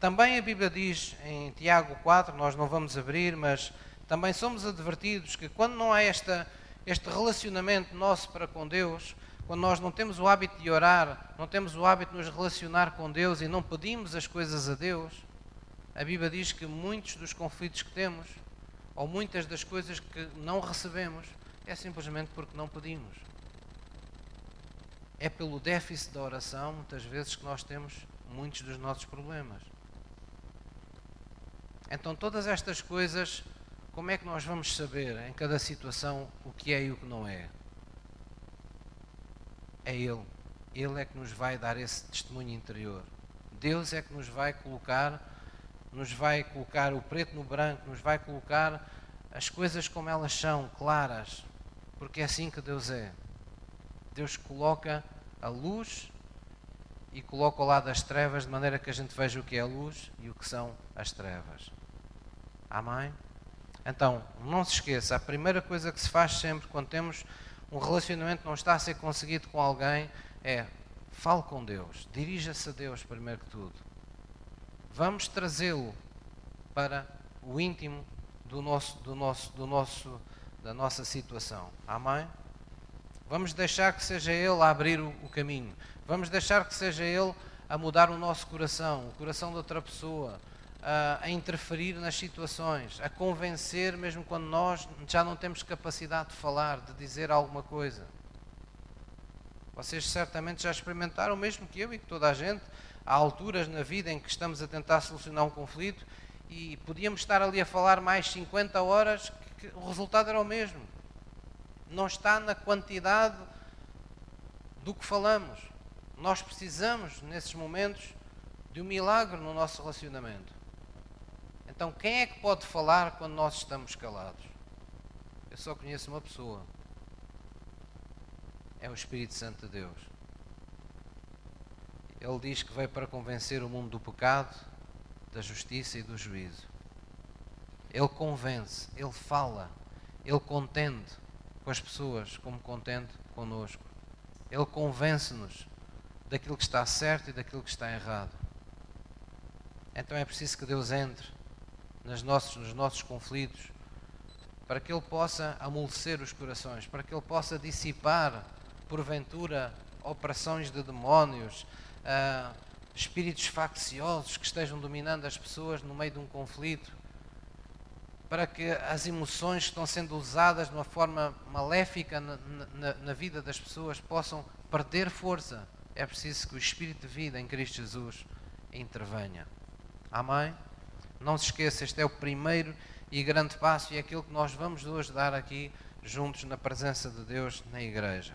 Também a Bíblia diz em Tiago 4, nós não vamos abrir, mas também somos advertidos que quando não há esta, este relacionamento nosso para com Deus, quando nós não temos o hábito de orar, não temos o hábito de nos relacionar com Deus e não pedimos as coisas a Deus, a Bíblia diz que muitos dos conflitos que temos, ou muitas das coisas que não recebemos, é simplesmente porque não pedimos. É pelo déficit da oração, muitas vezes, que nós temos muitos dos nossos problemas. Então, todas estas coisas, como é que nós vamos saber em cada situação o que é e o que não é? É Ele. Ele é que nos vai dar esse testemunho interior. Deus é que nos vai colocar nos vai colocar o preto no branco, nos vai colocar as coisas como elas são, claras, porque é assim que Deus é. Deus coloca a luz e coloca ao lado das trevas de maneira que a gente veja o que é a luz e o que são as trevas. Amém? Então, não se esqueça, a primeira coisa que se faz sempre quando temos um relacionamento que não está a ser conseguido com alguém é fale com Deus, dirija-se a Deus primeiro que tudo vamos trazê-lo para o íntimo do nosso, do nosso, do nosso, da nossa situação. Amém? Vamos deixar que seja Ele a abrir o, o caminho. Vamos deixar que seja Ele a mudar o nosso coração, o coração de outra pessoa, a, a, interferir nas situações, a convencer, mesmo quando nós já não temos capacidade de falar, de dizer alguma coisa. Vocês certamente já experimentaram, mesmo que eu e que toda a gente, há alturas na vida em que estamos a tentar solucionar um conflito e podíamos estar ali a falar mais 50 horas, que o resultado era o mesmo. Não está na quantidade do que falamos. Nós precisamos, nesses momentos, de um milagre no nosso relacionamento. Então, quem é que pode falar quando nós estamos calados? Eu só conheço uma pessoa. É o Espírito Santo de Deus. Ele diz que veio para convencer o mundo do pecado, da justiça e do juízo. Ele convence, ele fala, ele contende com as pessoas como contende conosco. Ele convence-nos daquilo que está certo e daquilo que está errado. Então é preciso que Deus entre nos nossos, nos nossos conflitos para que Ele possa amolecer os corações, para que Ele possa dissipar, porventura, operações de demónios, uh, espíritos facciosos que estejam dominando as pessoas no meio de um conflito, para que as emoções que estão sendo usadas de uma forma maléfica na, na, na vida das pessoas possam perder força. É preciso que o Espírito de vida em Cristo Jesus intervenha. Amém? Não se esqueça, este é o primeiro e grande passo e é aquilo que nós vamos hoje dar aqui juntos na presença de Deus na igreja.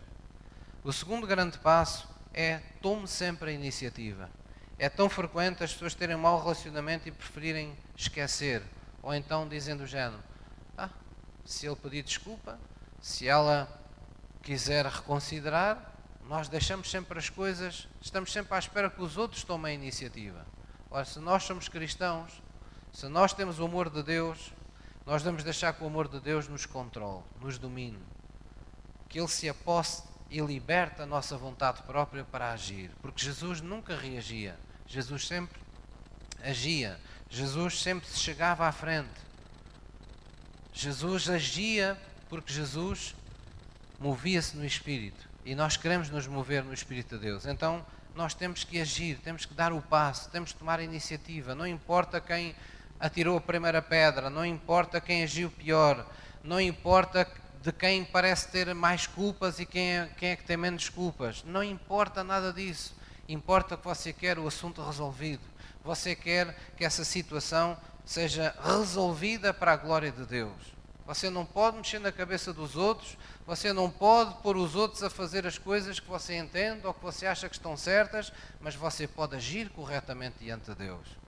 O segundo grande passo é tome sempre a iniciativa. É tão frequente as pessoas terem um mau relacionamento e preferirem esquecer. Ou então dizendo o género: ah, se ele pedir desculpa, se ela quiser reconsiderar, nós deixamos sempre as coisas, estamos sempre à espera que os outros tomem a iniciativa. Ora, se nós somos cristãos, se nós temos o amor de Deus, nós vamos deixar que o amor de Deus nos controle, nos domine, que Ele se aposte e liberta a nossa vontade própria para agir. Porque Jesus nunca reagia, Jesus sempre agia, Jesus sempre se chegava à frente. Jesus agia porque Jesus movia-se no Espírito e nós queremos nos mover no Espírito de Deus. Então nós temos que agir, temos que dar o passo, temos que tomar a iniciativa. Não importa quem atirou a primeira pedra, não importa quem agiu pior, não importa de quem parece ter mais culpas e quem é, quem é que tem menos culpas. Não importa nada disso. Importa que você quer o assunto resolvido. Você quer que essa situação seja resolvida para a glória de Deus. Você não pode mexer na cabeça dos outros, você não pode pôr os outros a fazer as coisas que você entende ou que você acha que estão certas, mas você pode agir corretamente diante de Deus.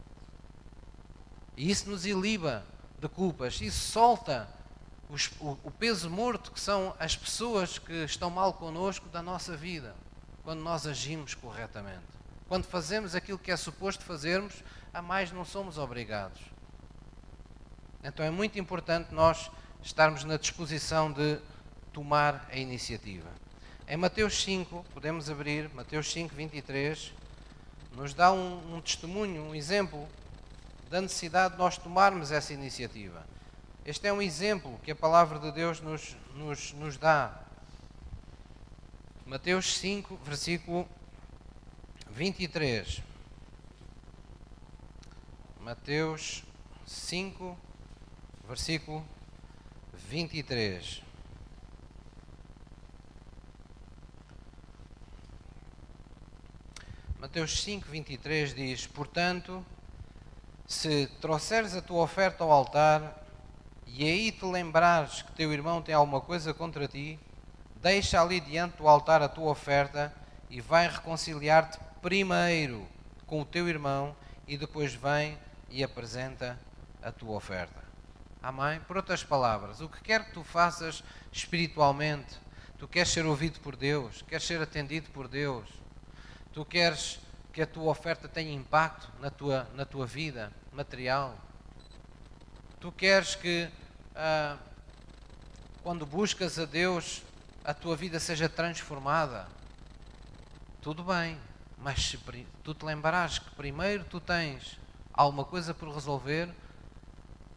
E isso nos iliba de culpas, isso solta os, o, o peso morto que são as pessoas que estão mal connosco da nossa vida, quando nós agimos corretamente. Quando fazemos aquilo que é suposto fazermos, a mais não somos obrigados. Então é muito importante nós estarmos na disposição de tomar a iniciativa. Em Mateus 5, podemos abrir, Mateus 5, 23, nos dá um, um testemunho, um exemplo da necessidade de nós tomarmos essa iniciativa. Este é um exemplo que a palavra de Deus nos, nos, nos dá. Mateus 5, versículo 23. Mateus 5, versículo 23. Mateus 5, 23 diz: Portanto, se trouxeres a tua oferta ao altar e aí te lembrares que teu irmão tem alguma coisa contra ti, deixa ali diante do altar a tua oferta e vai reconciliar-te primeiro com o teu irmão e depois vem e apresenta a tua oferta. Amém? Por outras palavras, o que quer que tu faças espiritualmente, tu queres ser ouvido por Deus, queres ser atendido por Deus, tu queres que a tua oferta tenha impacto na tua, na tua vida material, tu queres que ah, quando buscas a Deus a tua vida seja transformada, tudo bem, mas se tu te lembrarás que primeiro tu tens alguma coisa por resolver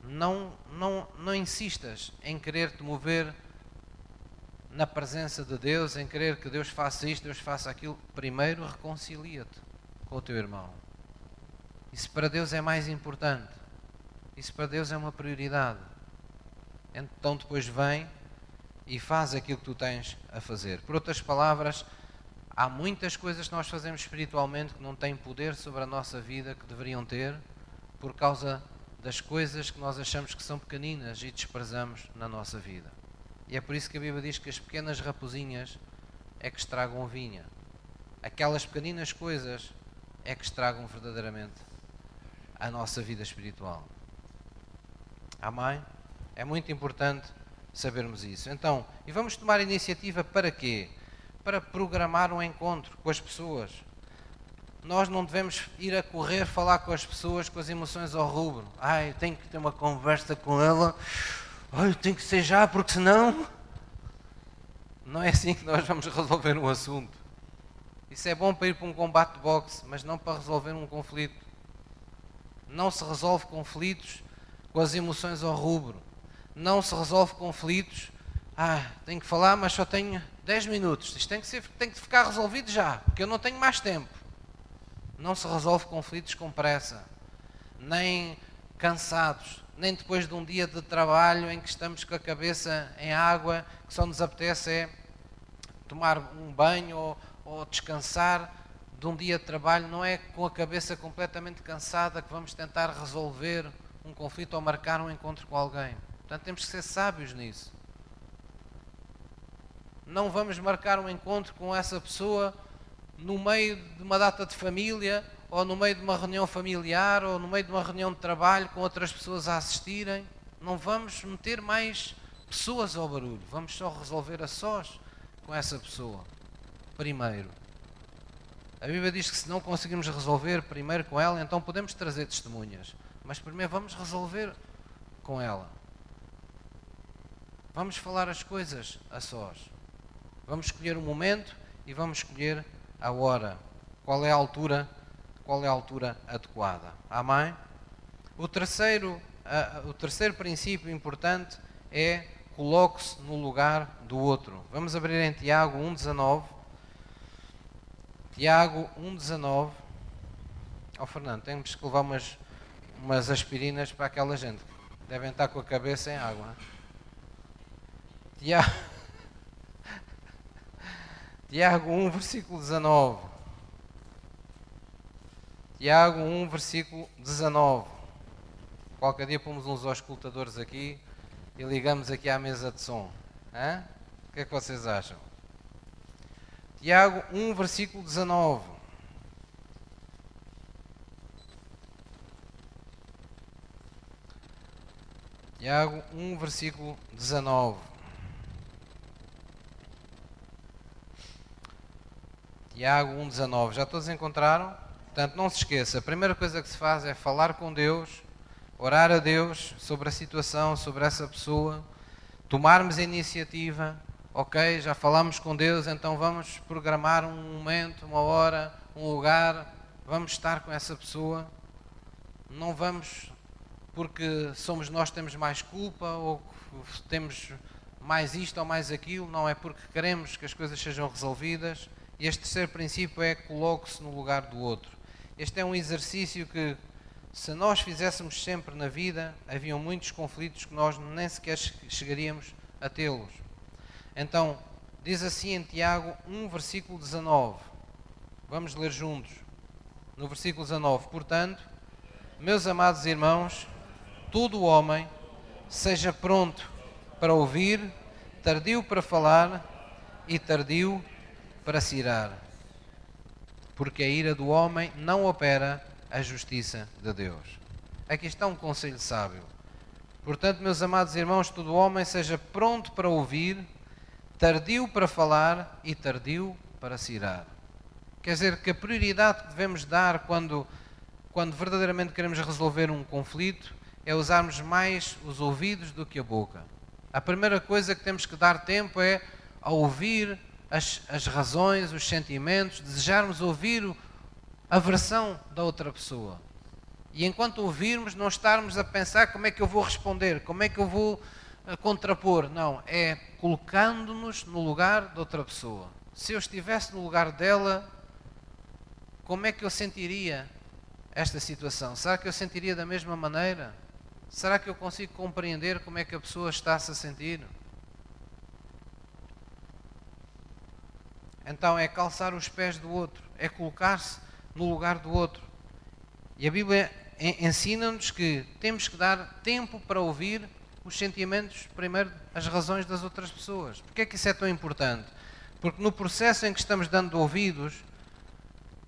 não, não, não insistas em querer te mover na presença de Deus, em querer que Deus faça isto, Deus faça aquilo. Primeiro reconcilia-te com o teu irmão. Isso para Deus é mais importante. Isso para Deus é uma prioridade. Então depois vem e faz aquilo que tu tens a fazer. Por outras palavras, há muitas coisas que nós fazemos espiritualmente que não têm poder sobre a nossa vida que deveriam ter por causa das coisas que nós achamos que são pequeninas e desprezamos na nossa vida. E é por isso que a Bíblia diz que as pequenas raposinhas é que estragam a vinha. Aquelas pequeninas coisas é que estragam verdadeiramente a nossa vida espiritual. Amém? É muito importante sabermos isso. Então, e vamos tomar iniciativa para quê? Para programar um encontro com as pessoas, nós não devemos ir a correr falar com as pessoas com as emoções ao rubro. Ai, eu tenho que ter uma conversa com ela. Ai, eu tenho que ser já, porque senão. Não é assim que nós vamos resolver um assunto. Isso é bom para ir para um combate de boxe, mas não para resolver um conflito. Não se resolve conflitos com as emoções ao rubro. Não se resolve conflitos. Ah, tenho que falar, mas só tenho 10 minutos. Isto tem que, ser, tem que ficar resolvido já, porque eu não tenho mais tempo não se resolve conflitos com pressa, nem cansados, nem depois de um dia de trabalho em que estamos com a cabeça em água, que só nos apetece é tomar um banho ou, ou descansar de um dia de trabalho, não é com a cabeça completamente cansada que vamos tentar resolver um conflito ou marcar um encontro com alguém. Portanto, temos que ser sábios nisso. Não vamos marcar um encontro com essa pessoa no meio de uma data de família, ou no meio de uma reunião familiar, ou no meio de uma reunião de trabalho com outras pessoas a assistirem. Não vamos meter mais pessoas ao barulho, vamos só resolver a sós com essa pessoa. Primeiro. A Bíblia diz que se não conseguimos resolver primeiro com ela, então podemos trazer testemunhas. Mas primeiro vamos resolver com ela. Vamos falar as coisas a sós. Vamos escolher o momento e vamos escolher a hora, qual é a altura, qual é a altura adequada. Amém? O terceiro, o terceiro princípio importante é coloque-se no lugar do outro. Vamos abrir em Tiago 1,19. Tiago 1,19. Ó oh, Fernando, temos que levar umas, umas aspirinas para aquela gente. Devem estar com a cabeça em água. Tiago. Tiago 1, versículo 19. Tiago 1, versículo 19. Qualquer dia pomos uns auscultadores aqui e ligamos aqui à mesa de som. Hã? O que é que vocês acham? Tiago 1, versículo 19. Tiago 1, versículo 19. Tiago 1, 19. Já todos encontraram? Portanto, não se esqueça, a primeira coisa que se faz é falar com Deus, orar a Deus sobre a situação, sobre essa pessoa, tomarmos a iniciativa, ok, já falamos com Deus, então vamos programar um momento, uma hora, um lugar, vamos estar com essa pessoa. Não vamos porque somos nós temos mais culpa ou temos mais isto ou mais aquilo, não é porque queremos que as coisas sejam resolvidas. E este terceiro princípio é coloque-se no lugar do outro. Este é um exercício que, se nós fizéssemos sempre na vida, haviam muitos conflitos que nós nem sequer chegaríamos a tê-los. Então, diz assim em Tiago 1, versículo 19. Vamos ler juntos. No versículo 19: Portanto, meus amados irmãos, todo homem seja pronto para ouvir, tardio para falar e tardio para se irar. Porque a ira do homem não opera a justiça de Deus. Aqui está um conselho sábio. Portanto, meus amados irmãos, todo homem seja pronto para ouvir, tardio para falar e tardio para se irar. Quer dizer que a prioridade que devemos dar quando, quando verdadeiramente queremos resolver um conflito é usarmos mais os ouvidos do que a boca. A primeira coisa que temos que dar tempo é a ouvir as, as razões, os sentimentos, desejarmos ouvir a versão da outra pessoa. E enquanto ouvirmos, não estarmos a pensar como é que eu vou responder, como é que eu vou contrapor. Não, é colocando-nos no lugar de outra pessoa. Se eu estivesse no lugar dela, como é que eu sentiria esta situação? Será que eu sentiria da mesma maneira? Será que eu consigo compreender como é que a pessoa está-se a sentir? Então é calçar os pés do outro, é colocar-se no lugar do outro. E a Bíblia ensina-nos que temos que dar tempo para ouvir os sentimentos, primeiro, as razões das outras pessoas. Porquê é que isso é tão importante? Porque no processo em que estamos dando ouvidos,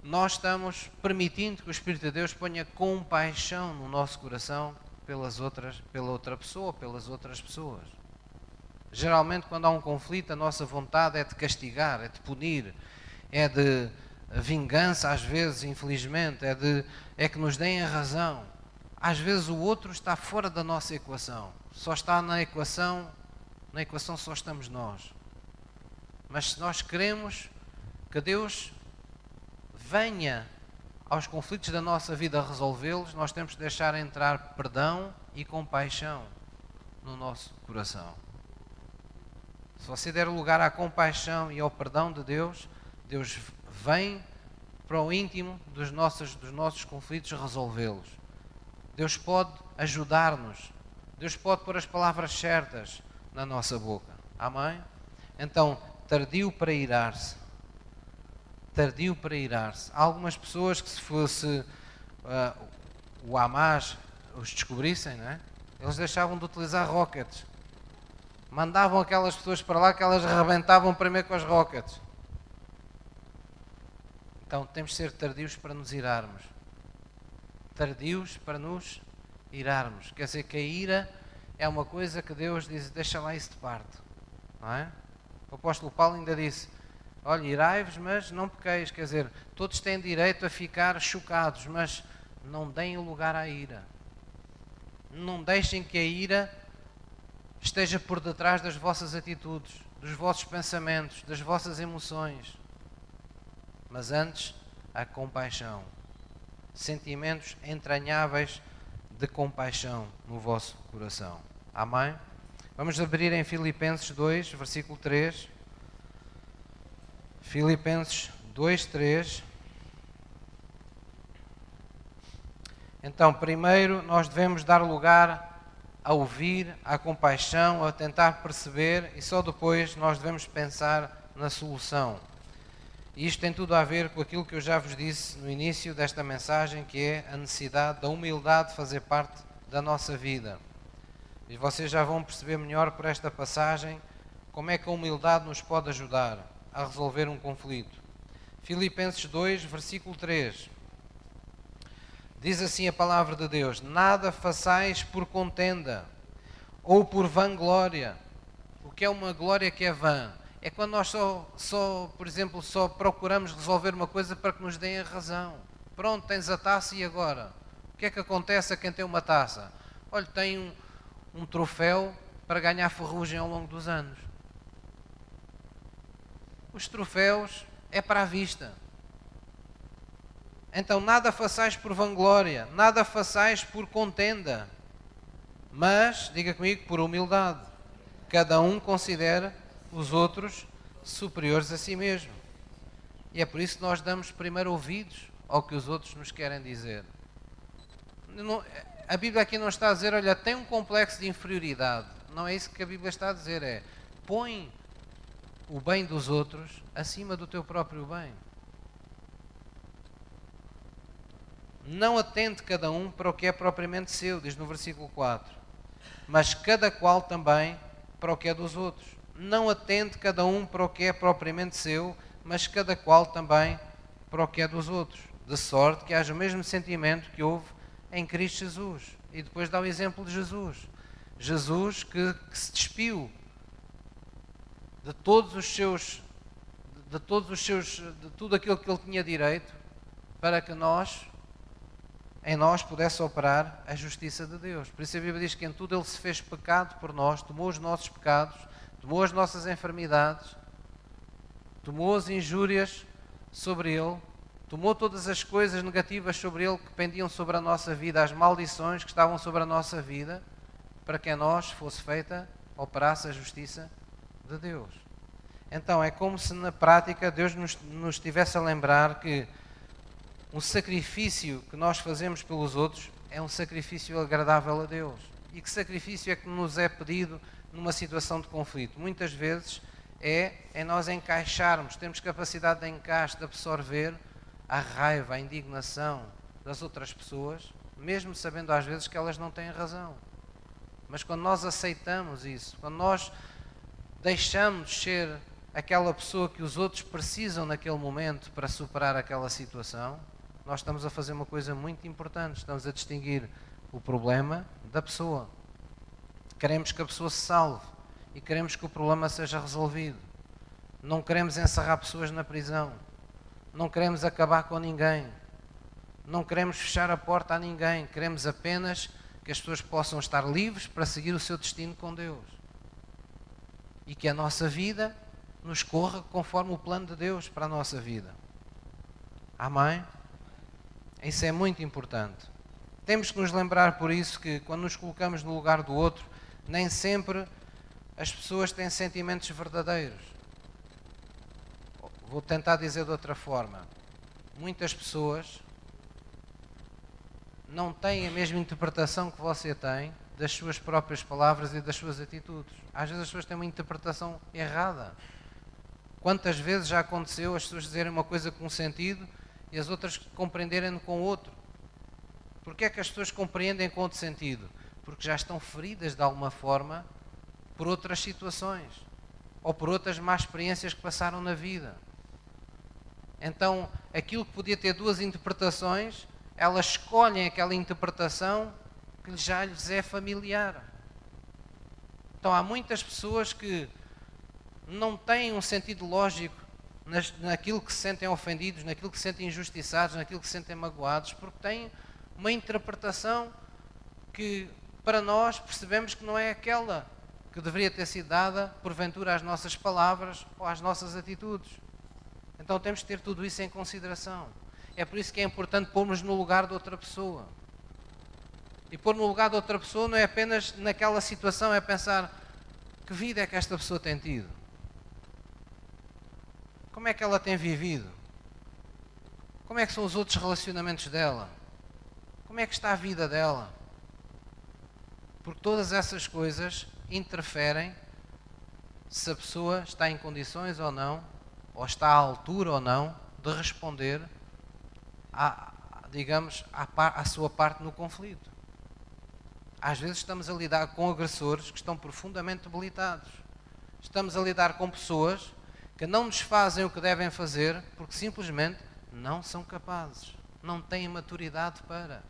nós estamos permitindo que o Espírito de Deus ponha compaixão no nosso coração pelas outras, pela outra pessoa, pelas outras pessoas. Geralmente, quando há um conflito, a nossa vontade é de castigar, é de punir, é de vingança, às vezes, infelizmente, é, de, é que nos deem a razão. Às vezes o outro está fora da nossa equação. Só está na equação, na equação só estamos nós. Mas se nós queremos que Deus venha aos conflitos da nossa vida resolvê-los, nós temos que deixar entrar perdão e compaixão no nosso coração. Se você der lugar à compaixão e ao perdão de Deus, Deus vem para o íntimo dos nossos, dos nossos conflitos resolvê-los. Deus pode ajudar-nos. Deus pode pôr as palavras certas na nossa boca. Amém? Então, tardio para irar-se tardio para irar-se. Há algumas pessoas que se fosse uh, o Hamas os descobrissem, não é? eles deixavam de utilizar rockets. Mandavam aquelas pessoas para lá que elas rebentavam primeiro com as rockets. Então temos de ser tardios para nos irarmos. Tardios para nos irarmos. Quer dizer que a ira é uma coisa que Deus diz, deixa lá isso de parte. Não é? O apóstolo Paulo ainda disse, Olha, irai-vos, mas não pequeis. Quer dizer, todos têm direito a ficar chocados, mas não deem lugar à ira. Não deixem que a ira esteja por detrás das vossas atitudes, dos vossos pensamentos, das vossas emoções. Mas antes, a compaixão. Sentimentos entranháveis de compaixão no vosso coração. Amém? Vamos abrir em Filipenses 2, versículo 3. Filipenses 2, 3. Então, primeiro, nós devemos dar lugar a ouvir, à compaixão, a tentar perceber e só depois nós devemos pensar na solução. E isto tem tudo a ver com aquilo que eu já vos disse no início desta mensagem, que é a necessidade da humildade fazer parte da nossa vida. E vocês já vão perceber melhor por esta passagem como é que a humildade nos pode ajudar a resolver um conflito. Filipenses 2, versículo 3. Diz assim a palavra de Deus: Nada façais por contenda ou por vanglória. O que é uma glória que é vã? É quando nós só, só, por exemplo, só procuramos resolver uma coisa para que nos deem a razão. Pronto, tens a taça e agora? O que é que acontece a quem tem uma taça? Olha, tem um, um troféu para ganhar ferrugem ao longo dos anos. Os troféus é para a vista. Então, nada façais por vanglória, nada façais por contenda, mas, diga comigo, por humildade. Cada um considera os outros superiores a si mesmo. E é por isso que nós damos primeiro ouvidos ao que os outros nos querem dizer. a Bíblia aqui não está a dizer, olha, tem um complexo de inferioridade. Não é isso que a Bíblia está a dizer, é põe o bem dos outros acima do teu próprio bem. Não atende cada um para o que é propriamente seu, diz no versículo 4, mas cada qual também para o que é dos outros. Não atende cada um para o que é propriamente seu, mas cada qual também para o que é dos outros. De sorte que haja o mesmo sentimento que houve em Cristo Jesus. E depois dá o exemplo de Jesus. Jesus que, que se despiu de todos os seus, de todos os seus, de tudo aquilo que ele tinha direito, para que nós, em nós, pudesse operar a justiça de Deus. Por isso a Bíblia diz que em tudo ele se fez pecado por nós, tomou os nossos pecados, tomou as nossas enfermidades, tomou as injúrias sobre ele, tomou todas as coisas negativas sobre ele que pendiam sobre a nossa vida, as maldições que estavam sobre a nossa vida, para que em nós fosse feita, operasse a justiça de Deus. Então é como se na prática Deus nos, nos estivesse a lembrar que um sacrifício que nós fazemos pelos outros é um sacrifício agradável a Deus. E que sacrifício é que nos é pedido numa situação de conflito? Muitas vezes é em nós encaixarmos, temos capacidade de encaixe, de absorver a raiva, a indignação das outras pessoas, mesmo sabendo às vezes que elas não têm razão. Mas quando nós aceitamos isso, quando nós deixamos ser aquela pessoa que os outros precisam naquele momento para superar aquela situação, nós estamos a fazer uma coisa muito importante. Estamos a distinguir o problema da pessoa. Queremos que a pessoa se salve e queremos que o problema seja resolvido. Não queremos encerrar pessoas na prisão. Não queremos acabar com ninguém. Não queremos fechar a porta a ninguém. Queremos apenas que as pessoas possam estar livres para seguir o seu destino com Deus e que a nossa vida nos corra conforme o plano de Deus para a nossa vida. Amém? Isso é muito importante. Temos que nos lembrar por isso que quando nos colocamos no lugar do outro, nem sempre as pessoas têm sentimentos verdadeiros. Vou tentar dizer de outra forma. Muitas pessoas não têm a mesma interpretação que você tem das suas próprias palavras e das suas atitudes. Às vezes as pessoas têm uma interpretação errada. Quantas vezes já aconteceu as pessoas dizerem uma coisa com um sentido e as outras compreenderem com outro? Porquê é que as pessoas compreendem com outro sentido? Porque já estão feridas de alguma forma por outras situações ou por outras más experiências que passaram na vida. Então, aquilo que podia ter duas interpretações, elas escolhem aquela interpretação que já lhes é familiar. Então há muitas pessoas que não têm um sentido lógico naquilo que se sentem ofendidos, naquilo que se sentem injustiçados, naquilo que se sentem magoados, porque têm uma interpretação que para nós percebemos que não é aquela que deveria ter sido dada, porventura, às nossas palavras ou às nossas atitudes. Então temos que ter tudo isso em consideração. É por isso que é importante pormos no lugar de outra pessoa. E pôr no lugar de outra pessoa não é apenas naquela situação, é pensar que vida é que esta pessoa tem tido? Como é que ela tem vivido? Como é que são os outros relacionamentos dela? Como é que está a vida dela? Porque todas essas coisas interferem se a pessoa está em condições ou não ou está à altura ou não de responder à, digamos, à, à sua parte no conflito. Às vezes estamos a lidar com agressores que estão profundamente debilitados. Estamos a lidar com pessoas que não nos fazem o que devem fazer porque simplesmente não são capazes, não têm maturidade para.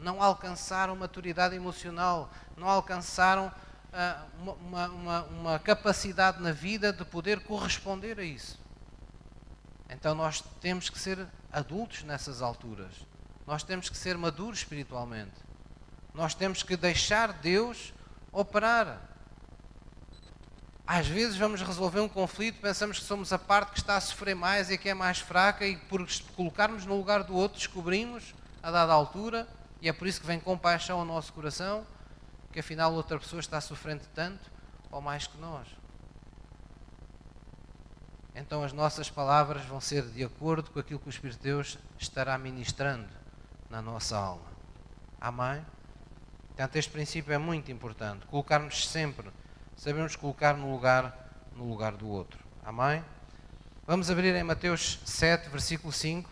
Não alcançaram maturidade emocional, não alcançaram uh, uma, uma, uma capacidade na vida de poder corresponder a isso. Então nós temos que ser adultos nessas alturas. Nós temos que ser maduros espiritualmente. Nós temos que deixar Deus operar. Às vezes vamos resolver um conflito, pensamos que somos a parte que está a sofrer mais e que é mais fraca, e por colocarmos no lugar do outro, descobrimos, a dada altura, e é por isso que vem compaixão ao nosso coração, que afinal outra pessoa está sofrendo tanto ou mais que nós. Então as nossas palavras vão ser de acordo com aquilo que o Espírito de Deus estará ministrando na nossa alma. Amém? Portanto, este princípio é muito importante. Colocarmos sempre sabemos colocar no lugar, no lugar do outro. Amém? Vamos abrir em Mateus 7, versículo 5.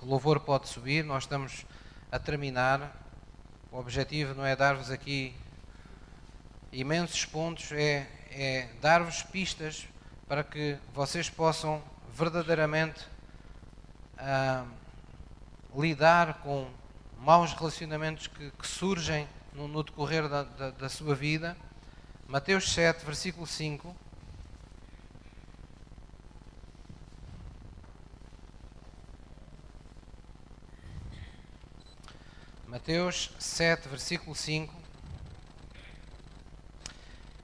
O louvor pode subir, nós estamos a terminar. O objetivo não é dar-vos aqui imensos pontos, é, é dar-vos pistas para que vocês possam verdadeiramente ah, lidar com maus relacionamentos que, que surgem no, no decorrer da, da, da sua vida Mateus 7, versículo 5. Mateus 7, versículo 5.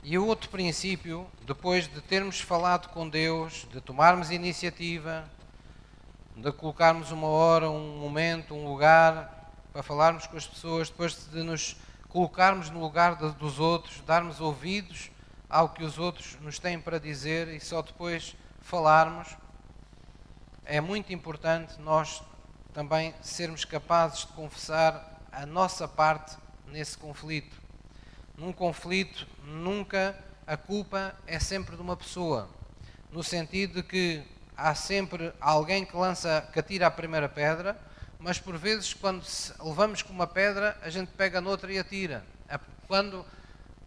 E o outro princípio, depois de termos falado com Deus, de tomarmos iniciativa, de colocarmos uma hora, um momento, um lugar para falarmos com as pessoas, depois de nos colocarmos no lugar dos outros, darmos ouvidos ao que os outros nos têm para dizer e só depois falarmos. É muito importante nós também sermos capazes de confessar a nossa parte nesse conflito. Num conflito, nunca a culpa é sempre de uma pessoa, no sentido de que há sempre alguém que lança, que atira a primeira pedra, mas por vezes quando levamos com uma pedra, a gente pega noutra e atira. Quando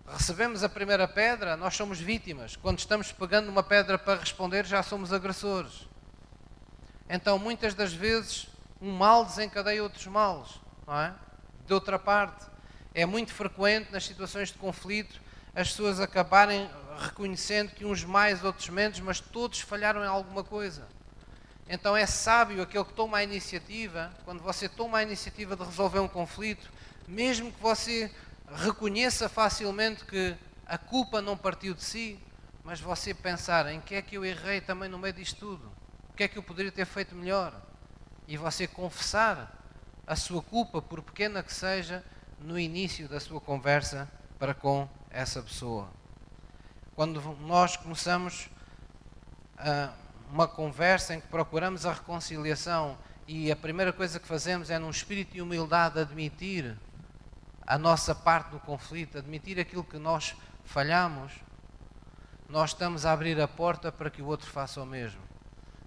recebemos a primeira pedra, nós somos vítimas. Quando estamos pegando uma pedra para responder, já somos agressores. Então, muitas das vezes, um mal desencadeia outros males, não é? De outra parte, é muito frequente nas situações de conflito as pessoas acabarem reconhecendo que uns mais, outros menos, mas todos falharam em alguma coisa. Então é sábio aquele que toma a iniciativa, quando você toma a iniciativa de resolver um conflito, mesmo que você reconheça facilmente que a culpa não partiu de si, mas você pensar em que é que eu errei também no meio disto tudo, o que é que eu poderia ter feito melhor, e você confessar a sua culpa, por pequena que seja, no início da sua conversa para com essa pessoa. Quando nós começamos a uma conversa em que procuramos a reconciliação e a primeira coisa que fazemos é, num espírito de humildade, admitir a nossa parte do conflito, admitir aquilo que nós falhamos, nós estamos a abrir a porta para que o outro faça o mesmo.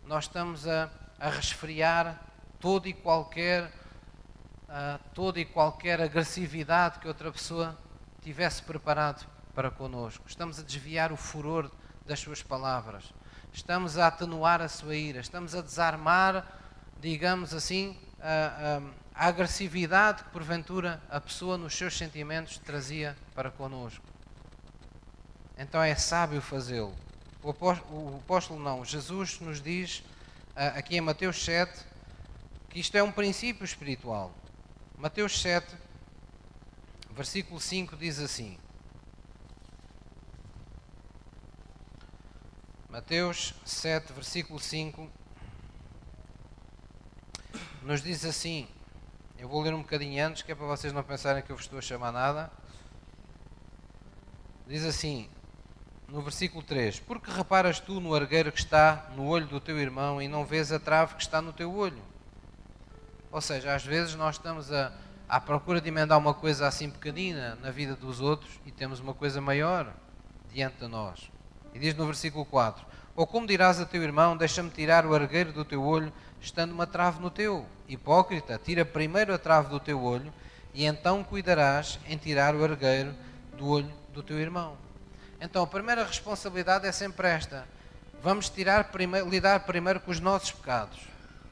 Nós estamos a, a resfriar todo e qualquer toda e qualquer agressividade que outra pessoa tivesse preparado para conosco. Estamos a desviar o furor das suas palavras estamos a atenuar a sua ira, estamos a desarmar, digamos assim, a, a, a agressividade que porventura a pessoa nos seus sentimentos trazia para connosco. Então é sábio fazê-lo. O apóstolo, o apóstolo não, Jesus nos diz aqui em Mateus 7 que isto é um princípio espiritual. Mateus 7, versículo 5 diz assim: Mateus 7, versículo 5, nos diz assim: eu vou ler um bocadinho antes, que é para vocês não pensarem que eu vos estou a chamar nada. Diz assim, no versículo 3: Porque reparas tu no argueiro que está no olho do teu irmão e não vês a trave que está no teu olho? Ou seja, às vezes nós estamos a, à procura de emendar uma coisa assim pequenina na vida dos outros e temos uma coisa maior diante de nós. E diz no versículo 4: Ou como dirás a teu irmão: Deixa-me tirar o argueiro do teu olho, estando uma trave no teu? Hipócrita, tira primeiro a trave do teu olho, e então cuidarás em tirar o argueiro do olho do teu irmão. Então, a primeira responsabilidade é sempre esta: vamos tirar primeiro, lidar primeiro com os nossos pecados,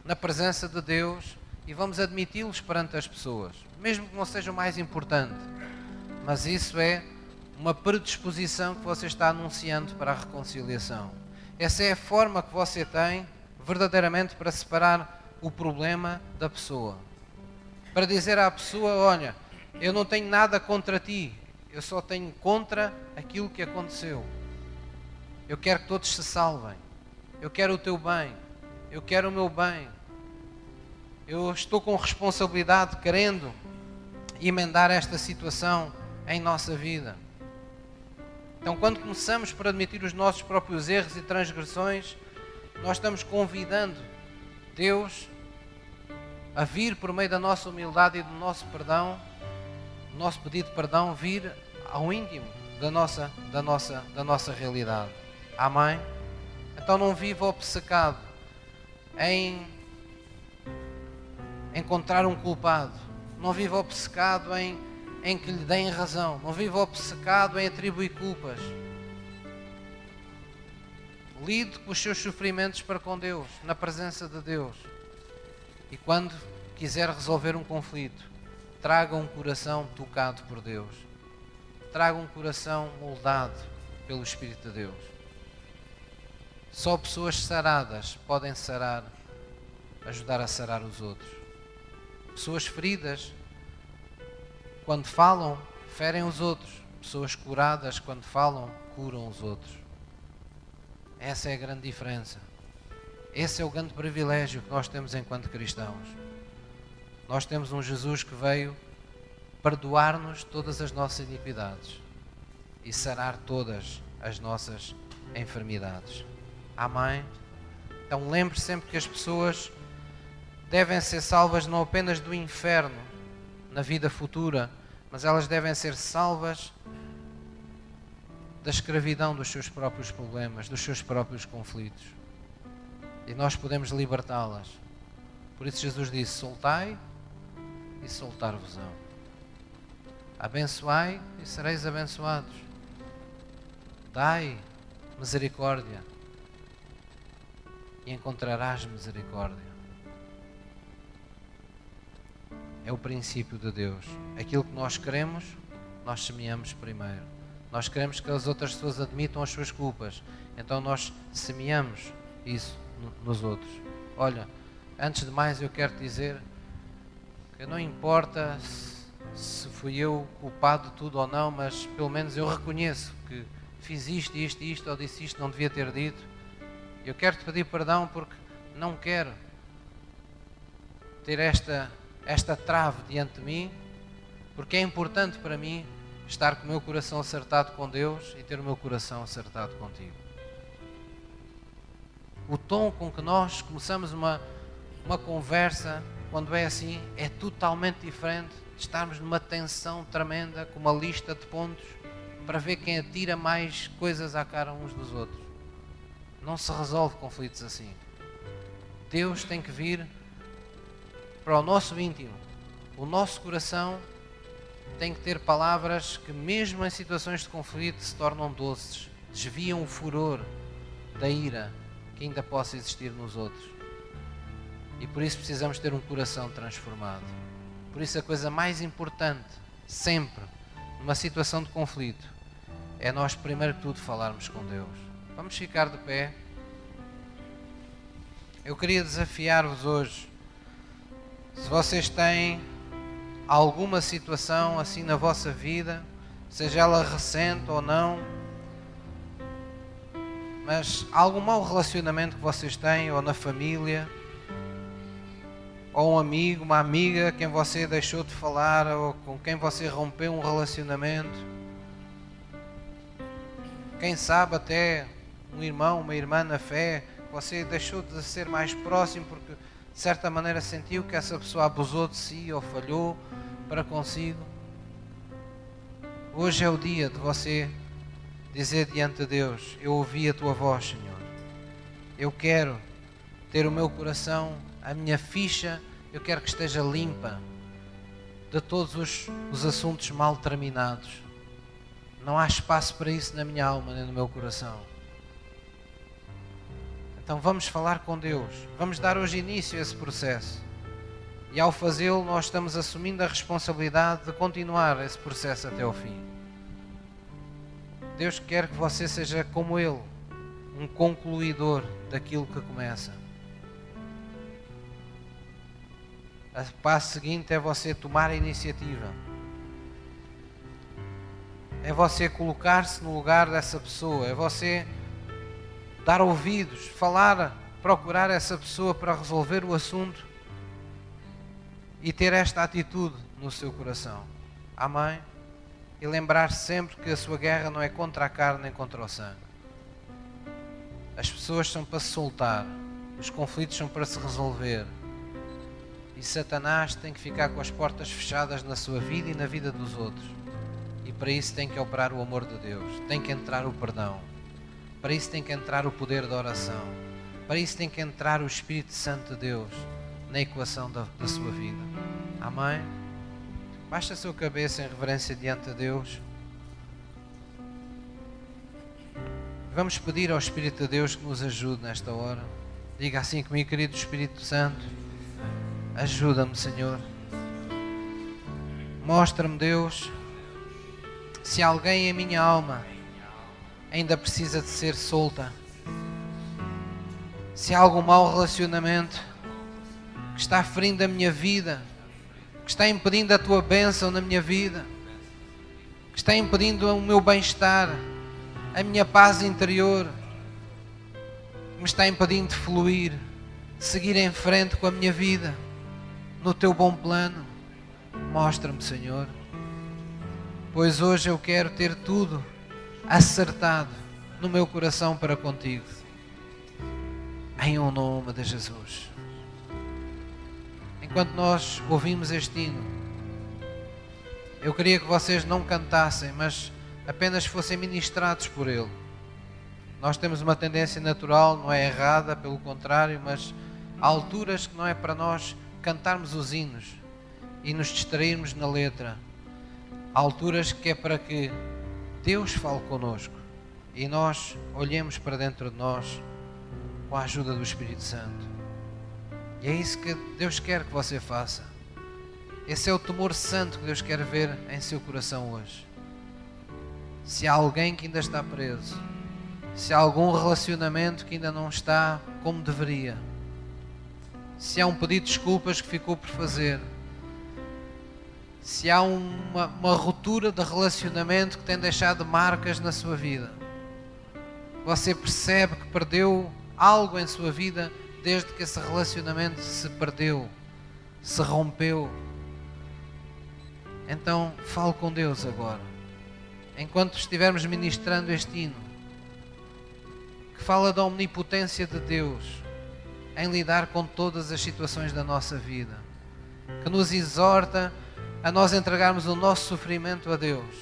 na presença de Deus, e vamos admiti-los perante as pessoas, mesmo que não seja o mais importante. Mas isso é uma predisposição que você está anunciando para a reconciliação. Essa é a forma que você tem verdadeiramente para separar o problema da pessoa. Para dizer à pessoa: Olha, eu não tenho nada contra ti, eu só tenho contra aquilo que aconteceu. Eu quero que todos se salvem. Eu quero o teu bem. Eu quero o meu bem. Eu estou com responsabilidade, querendo emendar esta situação em nossa vida. Então, quando começamos por admitir os nossos próprios erros e transgressões, nós estamos convidando Deus a vir por meio da nossa humildade e do nosso perdão, do nosso pedido de perdão, vir ao íntimo da nossa, da nossa, da nossa realidade. Amém? Então não viva obcecado em encontrar um culpado. Não viva obcecado em em que lhe deem razão. Não viva obcecado em atribuir culpas. Lide com os seus sofrimentos para com Deus, na presença de Deus. E quando quiser resolver um conflito, traga um coração tocado por Deus. Traga um coração moldado pelo Espírito de Deus. Só pessoas saradas podem sarar, ajudar a sarar os outros. Pessoas feridas quando falam, ferem os outros. Pessoas curadas, quando falam, curam os outros. Essa é a grande diferença. Esse é o grande privilégio que nós temos enquanto cristãos. Nós temos um Jesus que veio perdoar-nos todas as nossas iniquidades e sarar todas as nossas enfermidades. Amém? Então lembre -se sempre que as pessoas devem ser salvas não apenas do inferno, na vida futura, mas elas devem ser salvas da escravidão dos seus próprios problemas, dos seus próprios conflitos. E nós podemos libertá-las. Por isso Jesus disse: soltai e soltar-vos-ão. Abençoai e sereis abençoados. Dai misericórdia e encontrarás misericórdia. É o princípio de Deus. Aquilo que nós queremos, nós semeamos primeiro. Nós queremos que as outras pessoas admitam as suas culpas. Então nós semeamos isso nos outros. Olha, antes de mais eu quero dizer que não importa se fui eu culpado de tudo ou não, mas pelo menos eu reconheço que fiz isto, isto, isto, ou disse isto, não devia ter dito. Eu quero te pedir perdão porque não quero ter esta esta trave diante de mim, porque é importante para mim estar com o meu coração acertado com Deus e ter o meu coração acertado contigo. O tom com que nós começamos uma, uma conversa, quando é assim, é totalmente diferente de estarmos numa tensão tremenda, com uma lista de pontos, para ver quem atira mais coisas à cara uns dos outros. Não se resolve conflitos assim. Deus tem que vir para o nosso íntimo. O nosso coração tem que ter palavras que, mesmo em situações de conflito, se tornam doces, desviam o furor da ira que ainda possa existir nos outros. E por isso precisamos ter um coração transformado. Por isso, a coisa mais importante, sempre, numa situação de conflito, é nós, primeiro que tudo, falarmos com Deus. Vamos ficar de pé. Eu queria desafiar-vos hoje se vocês têm alguma situação assim na vossa vida, seja ela recente ou não, mas algum mau relacionamento que vocês têm, ou na família, ou um amigo, uma amiga quem você deixou de falar, ou com quem você rompeu um relacionamento, quem sabe até um irmão, uma irmã na fé, você deixou de ser mais próximo porque de certa maneira sentiu que essa pessoa abusou de si ou falhou para consigo. Hoje é o dia de você dizer diante de Deus: Eu ouvi a tua voz, Senhor. Eu quero ter o meu coração, a minha ficha, eu quero que esteja limpa de todos os, os assuntos mal terminados. Não há espaço para isso na minha alma nem no meu coração. Então vamos falar com Deus. Vamos dar hoje início a esse processo. E ao fazê-lo, nós estamos assumindo a responsabilidade de continuar esse processo até ao fim. Deus quer que você seja como Ele, um concluidor daquilo que começa. O passo seguinte é você tomar a iniciativa. É você colocar-se no lugar dessa pessoa. É você dar ouvidos, falar, procurar essa pessoa para resolver o assunto e ter esta atitude no seu coração. Amém? E lembrar -se sempre que a sua guerra não é contra a carne nem contra o sangue. As pessoas são para se soltar, os conflitos são para se resolver. E Satanás tem que ficar com as portas fechadas na sua vida e na vida dos outros. E para isso tem que operar o amor de Deus, tem que entrar o perdão, para isso tem que entrar o poder da oração, para isso tem que entrar o Espírito Santo de Deus na equação da, da sua vida. Amém? Baixa a sua cabeça em reverência diante de Deus. Vamos pedir ao Espírito de Deus que nos ajude nesta hora. Diga assim comigo, querido Espírito Santo. Ajuda-me, Senhor. Mostra-me, Deus, se alguém em minha alma ainda precisa de ser solta. Se há algum mau relacionamento que está ferindo a minha vida, que está impedindo a tua bênção na minha vida, que está impedindo o meu bem-estar, a minha paz interior, que me está impedindo de fluir, de seguir em frente com a minha vida, no teu bom plano. Mostra-me, Senhor, pois hoje eu quero ter tudo acertado no meu coração para contigo. Em o nome de Jesus enquanto nós ouvimos este hino, eu queria que vocês não cantassem, mas apenas fossem ministrados por ele. Nós temos uma tendência natural, não é errada, pelo contrário, mas há alturas que não é para nós cantarmos os hinos e nos distrairmos na letra. Há alturas que é para que Deus fale conosco e nós olhemos para dentro de nós com a ajuda do Espírito Santo. E é isso que Deus quer que você faça. Esse é o temor santo que Deus quer ver em seu coração hoje. Se há alguém que ainda está preso, se há algum relacionamento que ainda não está como deveria, se há um pedido de desculpas que ficou por fazer, se há uma, uma ruptura de relacionamento que tem deixado marcas na sua vida, você percebe que perdeu algo em sua vida desde que esse relacionamento se perdeu, se rompeu. Então, fale com Deus agora. Enquanto estivermos ministrando este hino, que fala da omnipotência de Deus em lidar com todas as situações da nossa vida, que nos exorta a nós entregarmos o nosso sofrimento a Deus.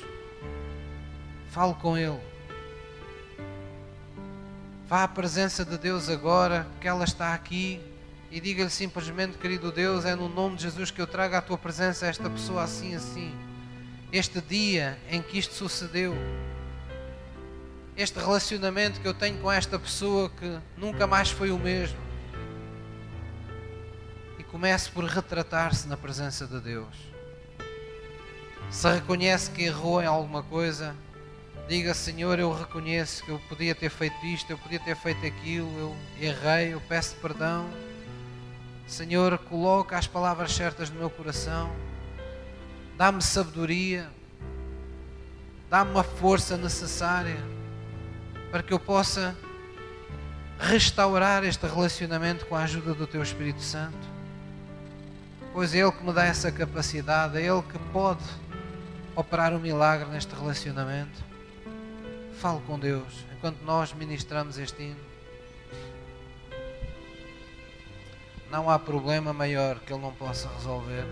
Fale com Ele. Vá à presença de Deus agora, que ela está aqui, e diga-lhe simplesmente, querido Deus, é no nome de Jesus que eu trago à tua presença esta pessoa assim, assim. Este dia em que isto sucedeu, este relacionamento que eu tenho com esta pessoa que nunca mais foi o mesmo. E comece por retratar-se na presença de Deus. Se reconhece que errou em alguma coisa, Diga, Senhor, eu reconheço que eu podia ter feito isto, eu podia ter feito aquilo, eu errei, eu peço perdão. Senhor, coloca as palavras certas no meu coração, dá-me sabedoria, dá-me uma força necessária para que eu possa restaurar este relacionamento com a ajuda do Teu Espírito Santo. Pois é Ele que me dá essa capacidade, é Ele que pode operar um milagre neste relacionamento. Fale com Deus enquanto nós ministramos este hino. Não há problema maior que Ele não possa resolver.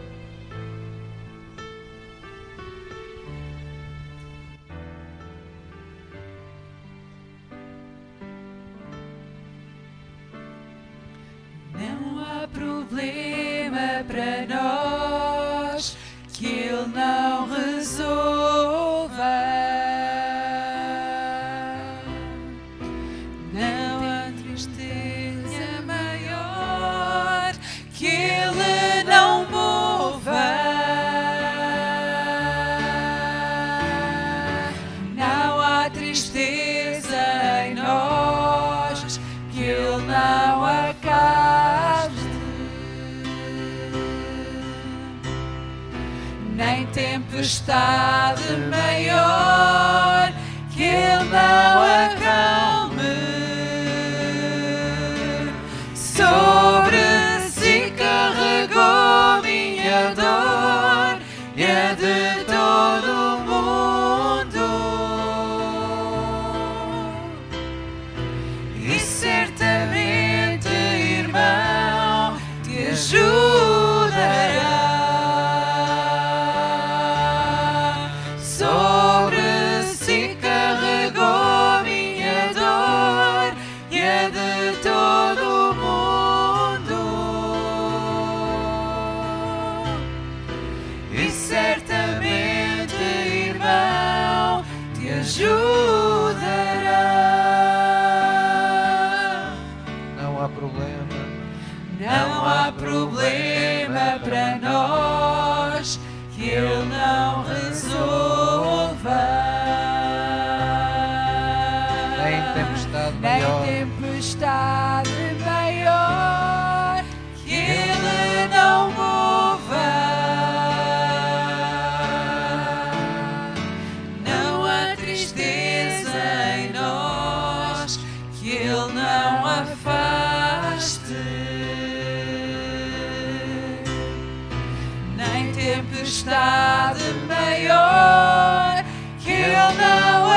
Tempestade maior. Que Ele não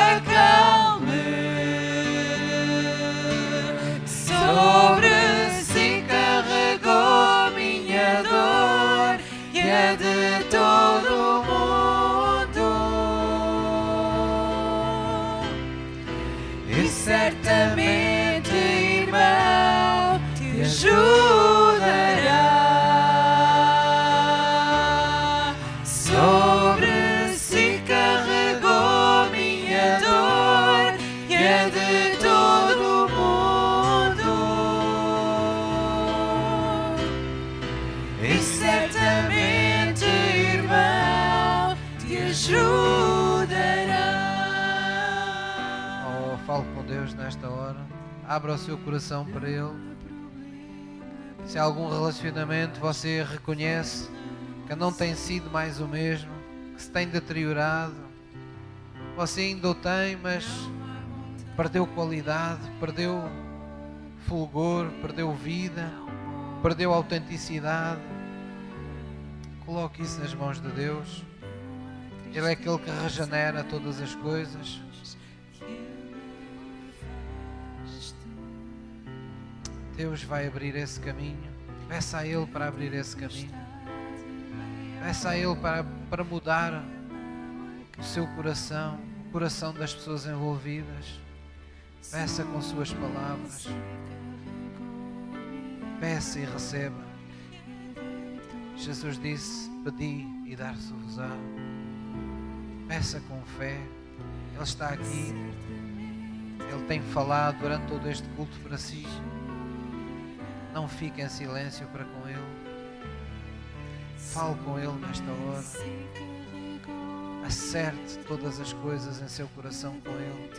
Abra o seu coração para Ele. Se há algum relacionamento você reconhece que não tem sido mais o mesmo, que se tem deteriorado, você ainda o tem, mas perdeu qualidade, perdeu fulgor, perdeu vida, perdeu autenticidade. Coloque isso nas mãos de Deus. Ele é aquele que regenera todas as coisas. Deus vai abrir esse caminho. Peça a Ele para abrir esse caminho. Peça a Ele para, para mudar o seu coração, o coração das pessoas envolvidas. Peça com Suas palavras. Peça e receba. Jesus disse: Pedi e dar-se-vos-á. Peça com fé. Ele está aqui. Ele tem falado durante todo este culto para si. Não fique em silêncio para com Ele. Fale com Ele nesta hora. Acerte todas as coisas em seu coração com Ele.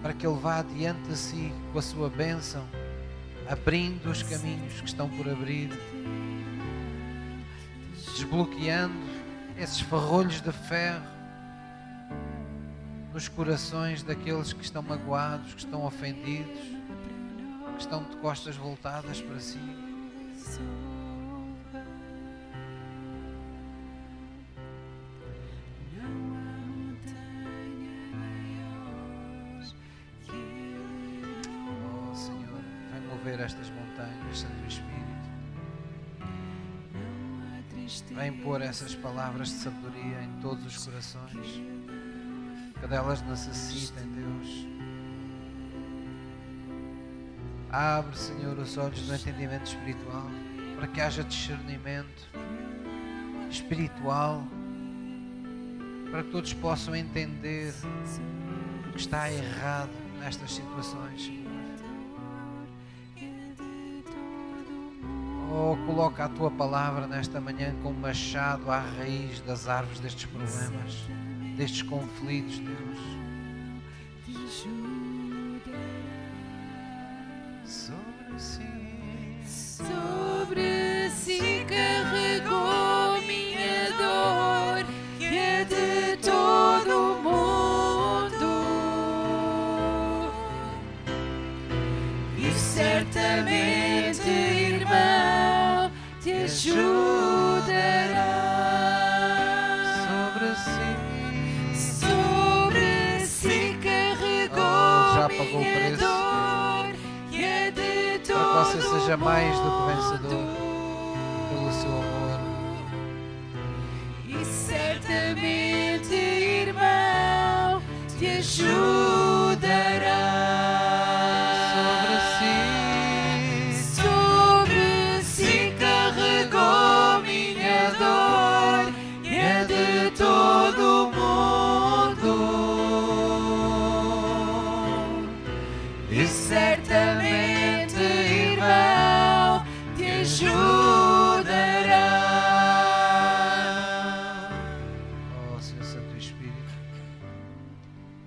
Para que Ele vá adiante de si com a sua bênção, abrindo os caminhos que estão por abrir, desbloqueando esses ferrolhos de ferro nos corações daqueles que estão magoados, que estão ofendidos, que estão de costas voltadas para si. Oh Senhor, vem mover estas montanhas, Santo Espírito. Vem pôr essas palavras de sabedoria em todos os corações. Que delas necessitem, Deus. Abre, Senhor, os olhos do entendimento espiritual para que haja discernimento espiritual, para que todos possam entender o que está errado nestas situações. Oh, coloca a tua palavra nesta manhã como machado à raiz das árvores destes problemas, destes conflitos, Deus.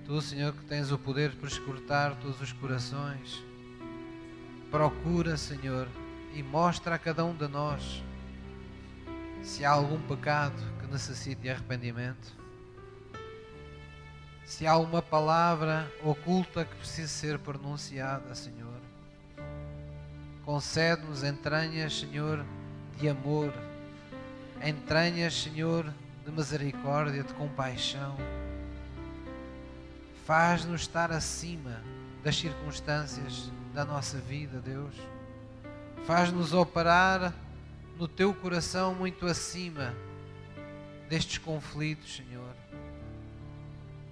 Tu, Senhor, que tens o poder para escrutar todos os corações, procura, Senhor, e mostra a cada um de nós se há algum pecado que necessite de arrependimento, se há uma palavra oculta que precise ser pronunciada, Senhor. Concede-nos entranhas, Senhor, de amor, entranhas, Senhor, de misericórdia, de compaixão. Faz-nos estar acima das circunstâncias da nossa vida, Deus. Faz-nos operar no teu coração muito acima destes conflitos, Senhor.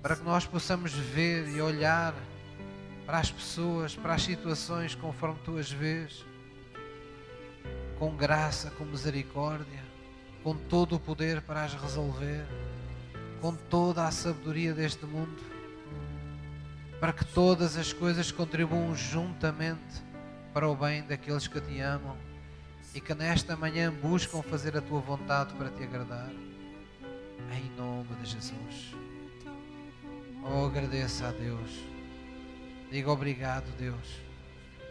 Para que nós possamos ver e olhar para as pessoas, para as situações conforme tu as vês, com graça, com misericórdia, com todo o poder para as resolver, com toda a sabedoria deste mundo, para que todas as coisas contribuam juntamente para o bem daqueles que te amam e que nesta manhã buscam fazer a tua vontade para te agradar. Em nome de Jesus. Oh, agradeça a Deus. Diga obrigado, Deus,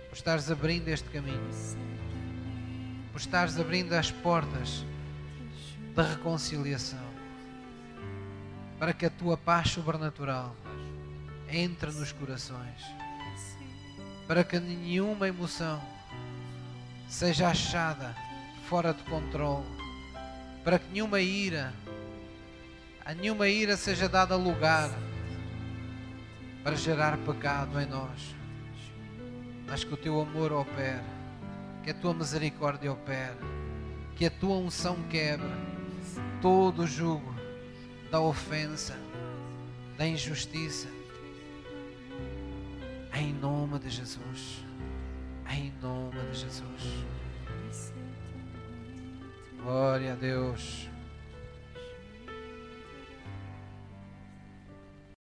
por estares abrindo este caminho, por estares abrindo as portas da reconciliação, para que a tua paz sobrenatural entre nos corações, para que nenhuma emoção seja achada fora de controle, para que nenhuma ira, a nenhuma ira seja dada lugar para gerar pecado em nós, mas que o teu amor opere, que a tua misericórdia opere, que a tua unção quebre todo o jugo da ofensa, da injustiça, em nome de Jesus, em nome de Jesus. Glória a Deus.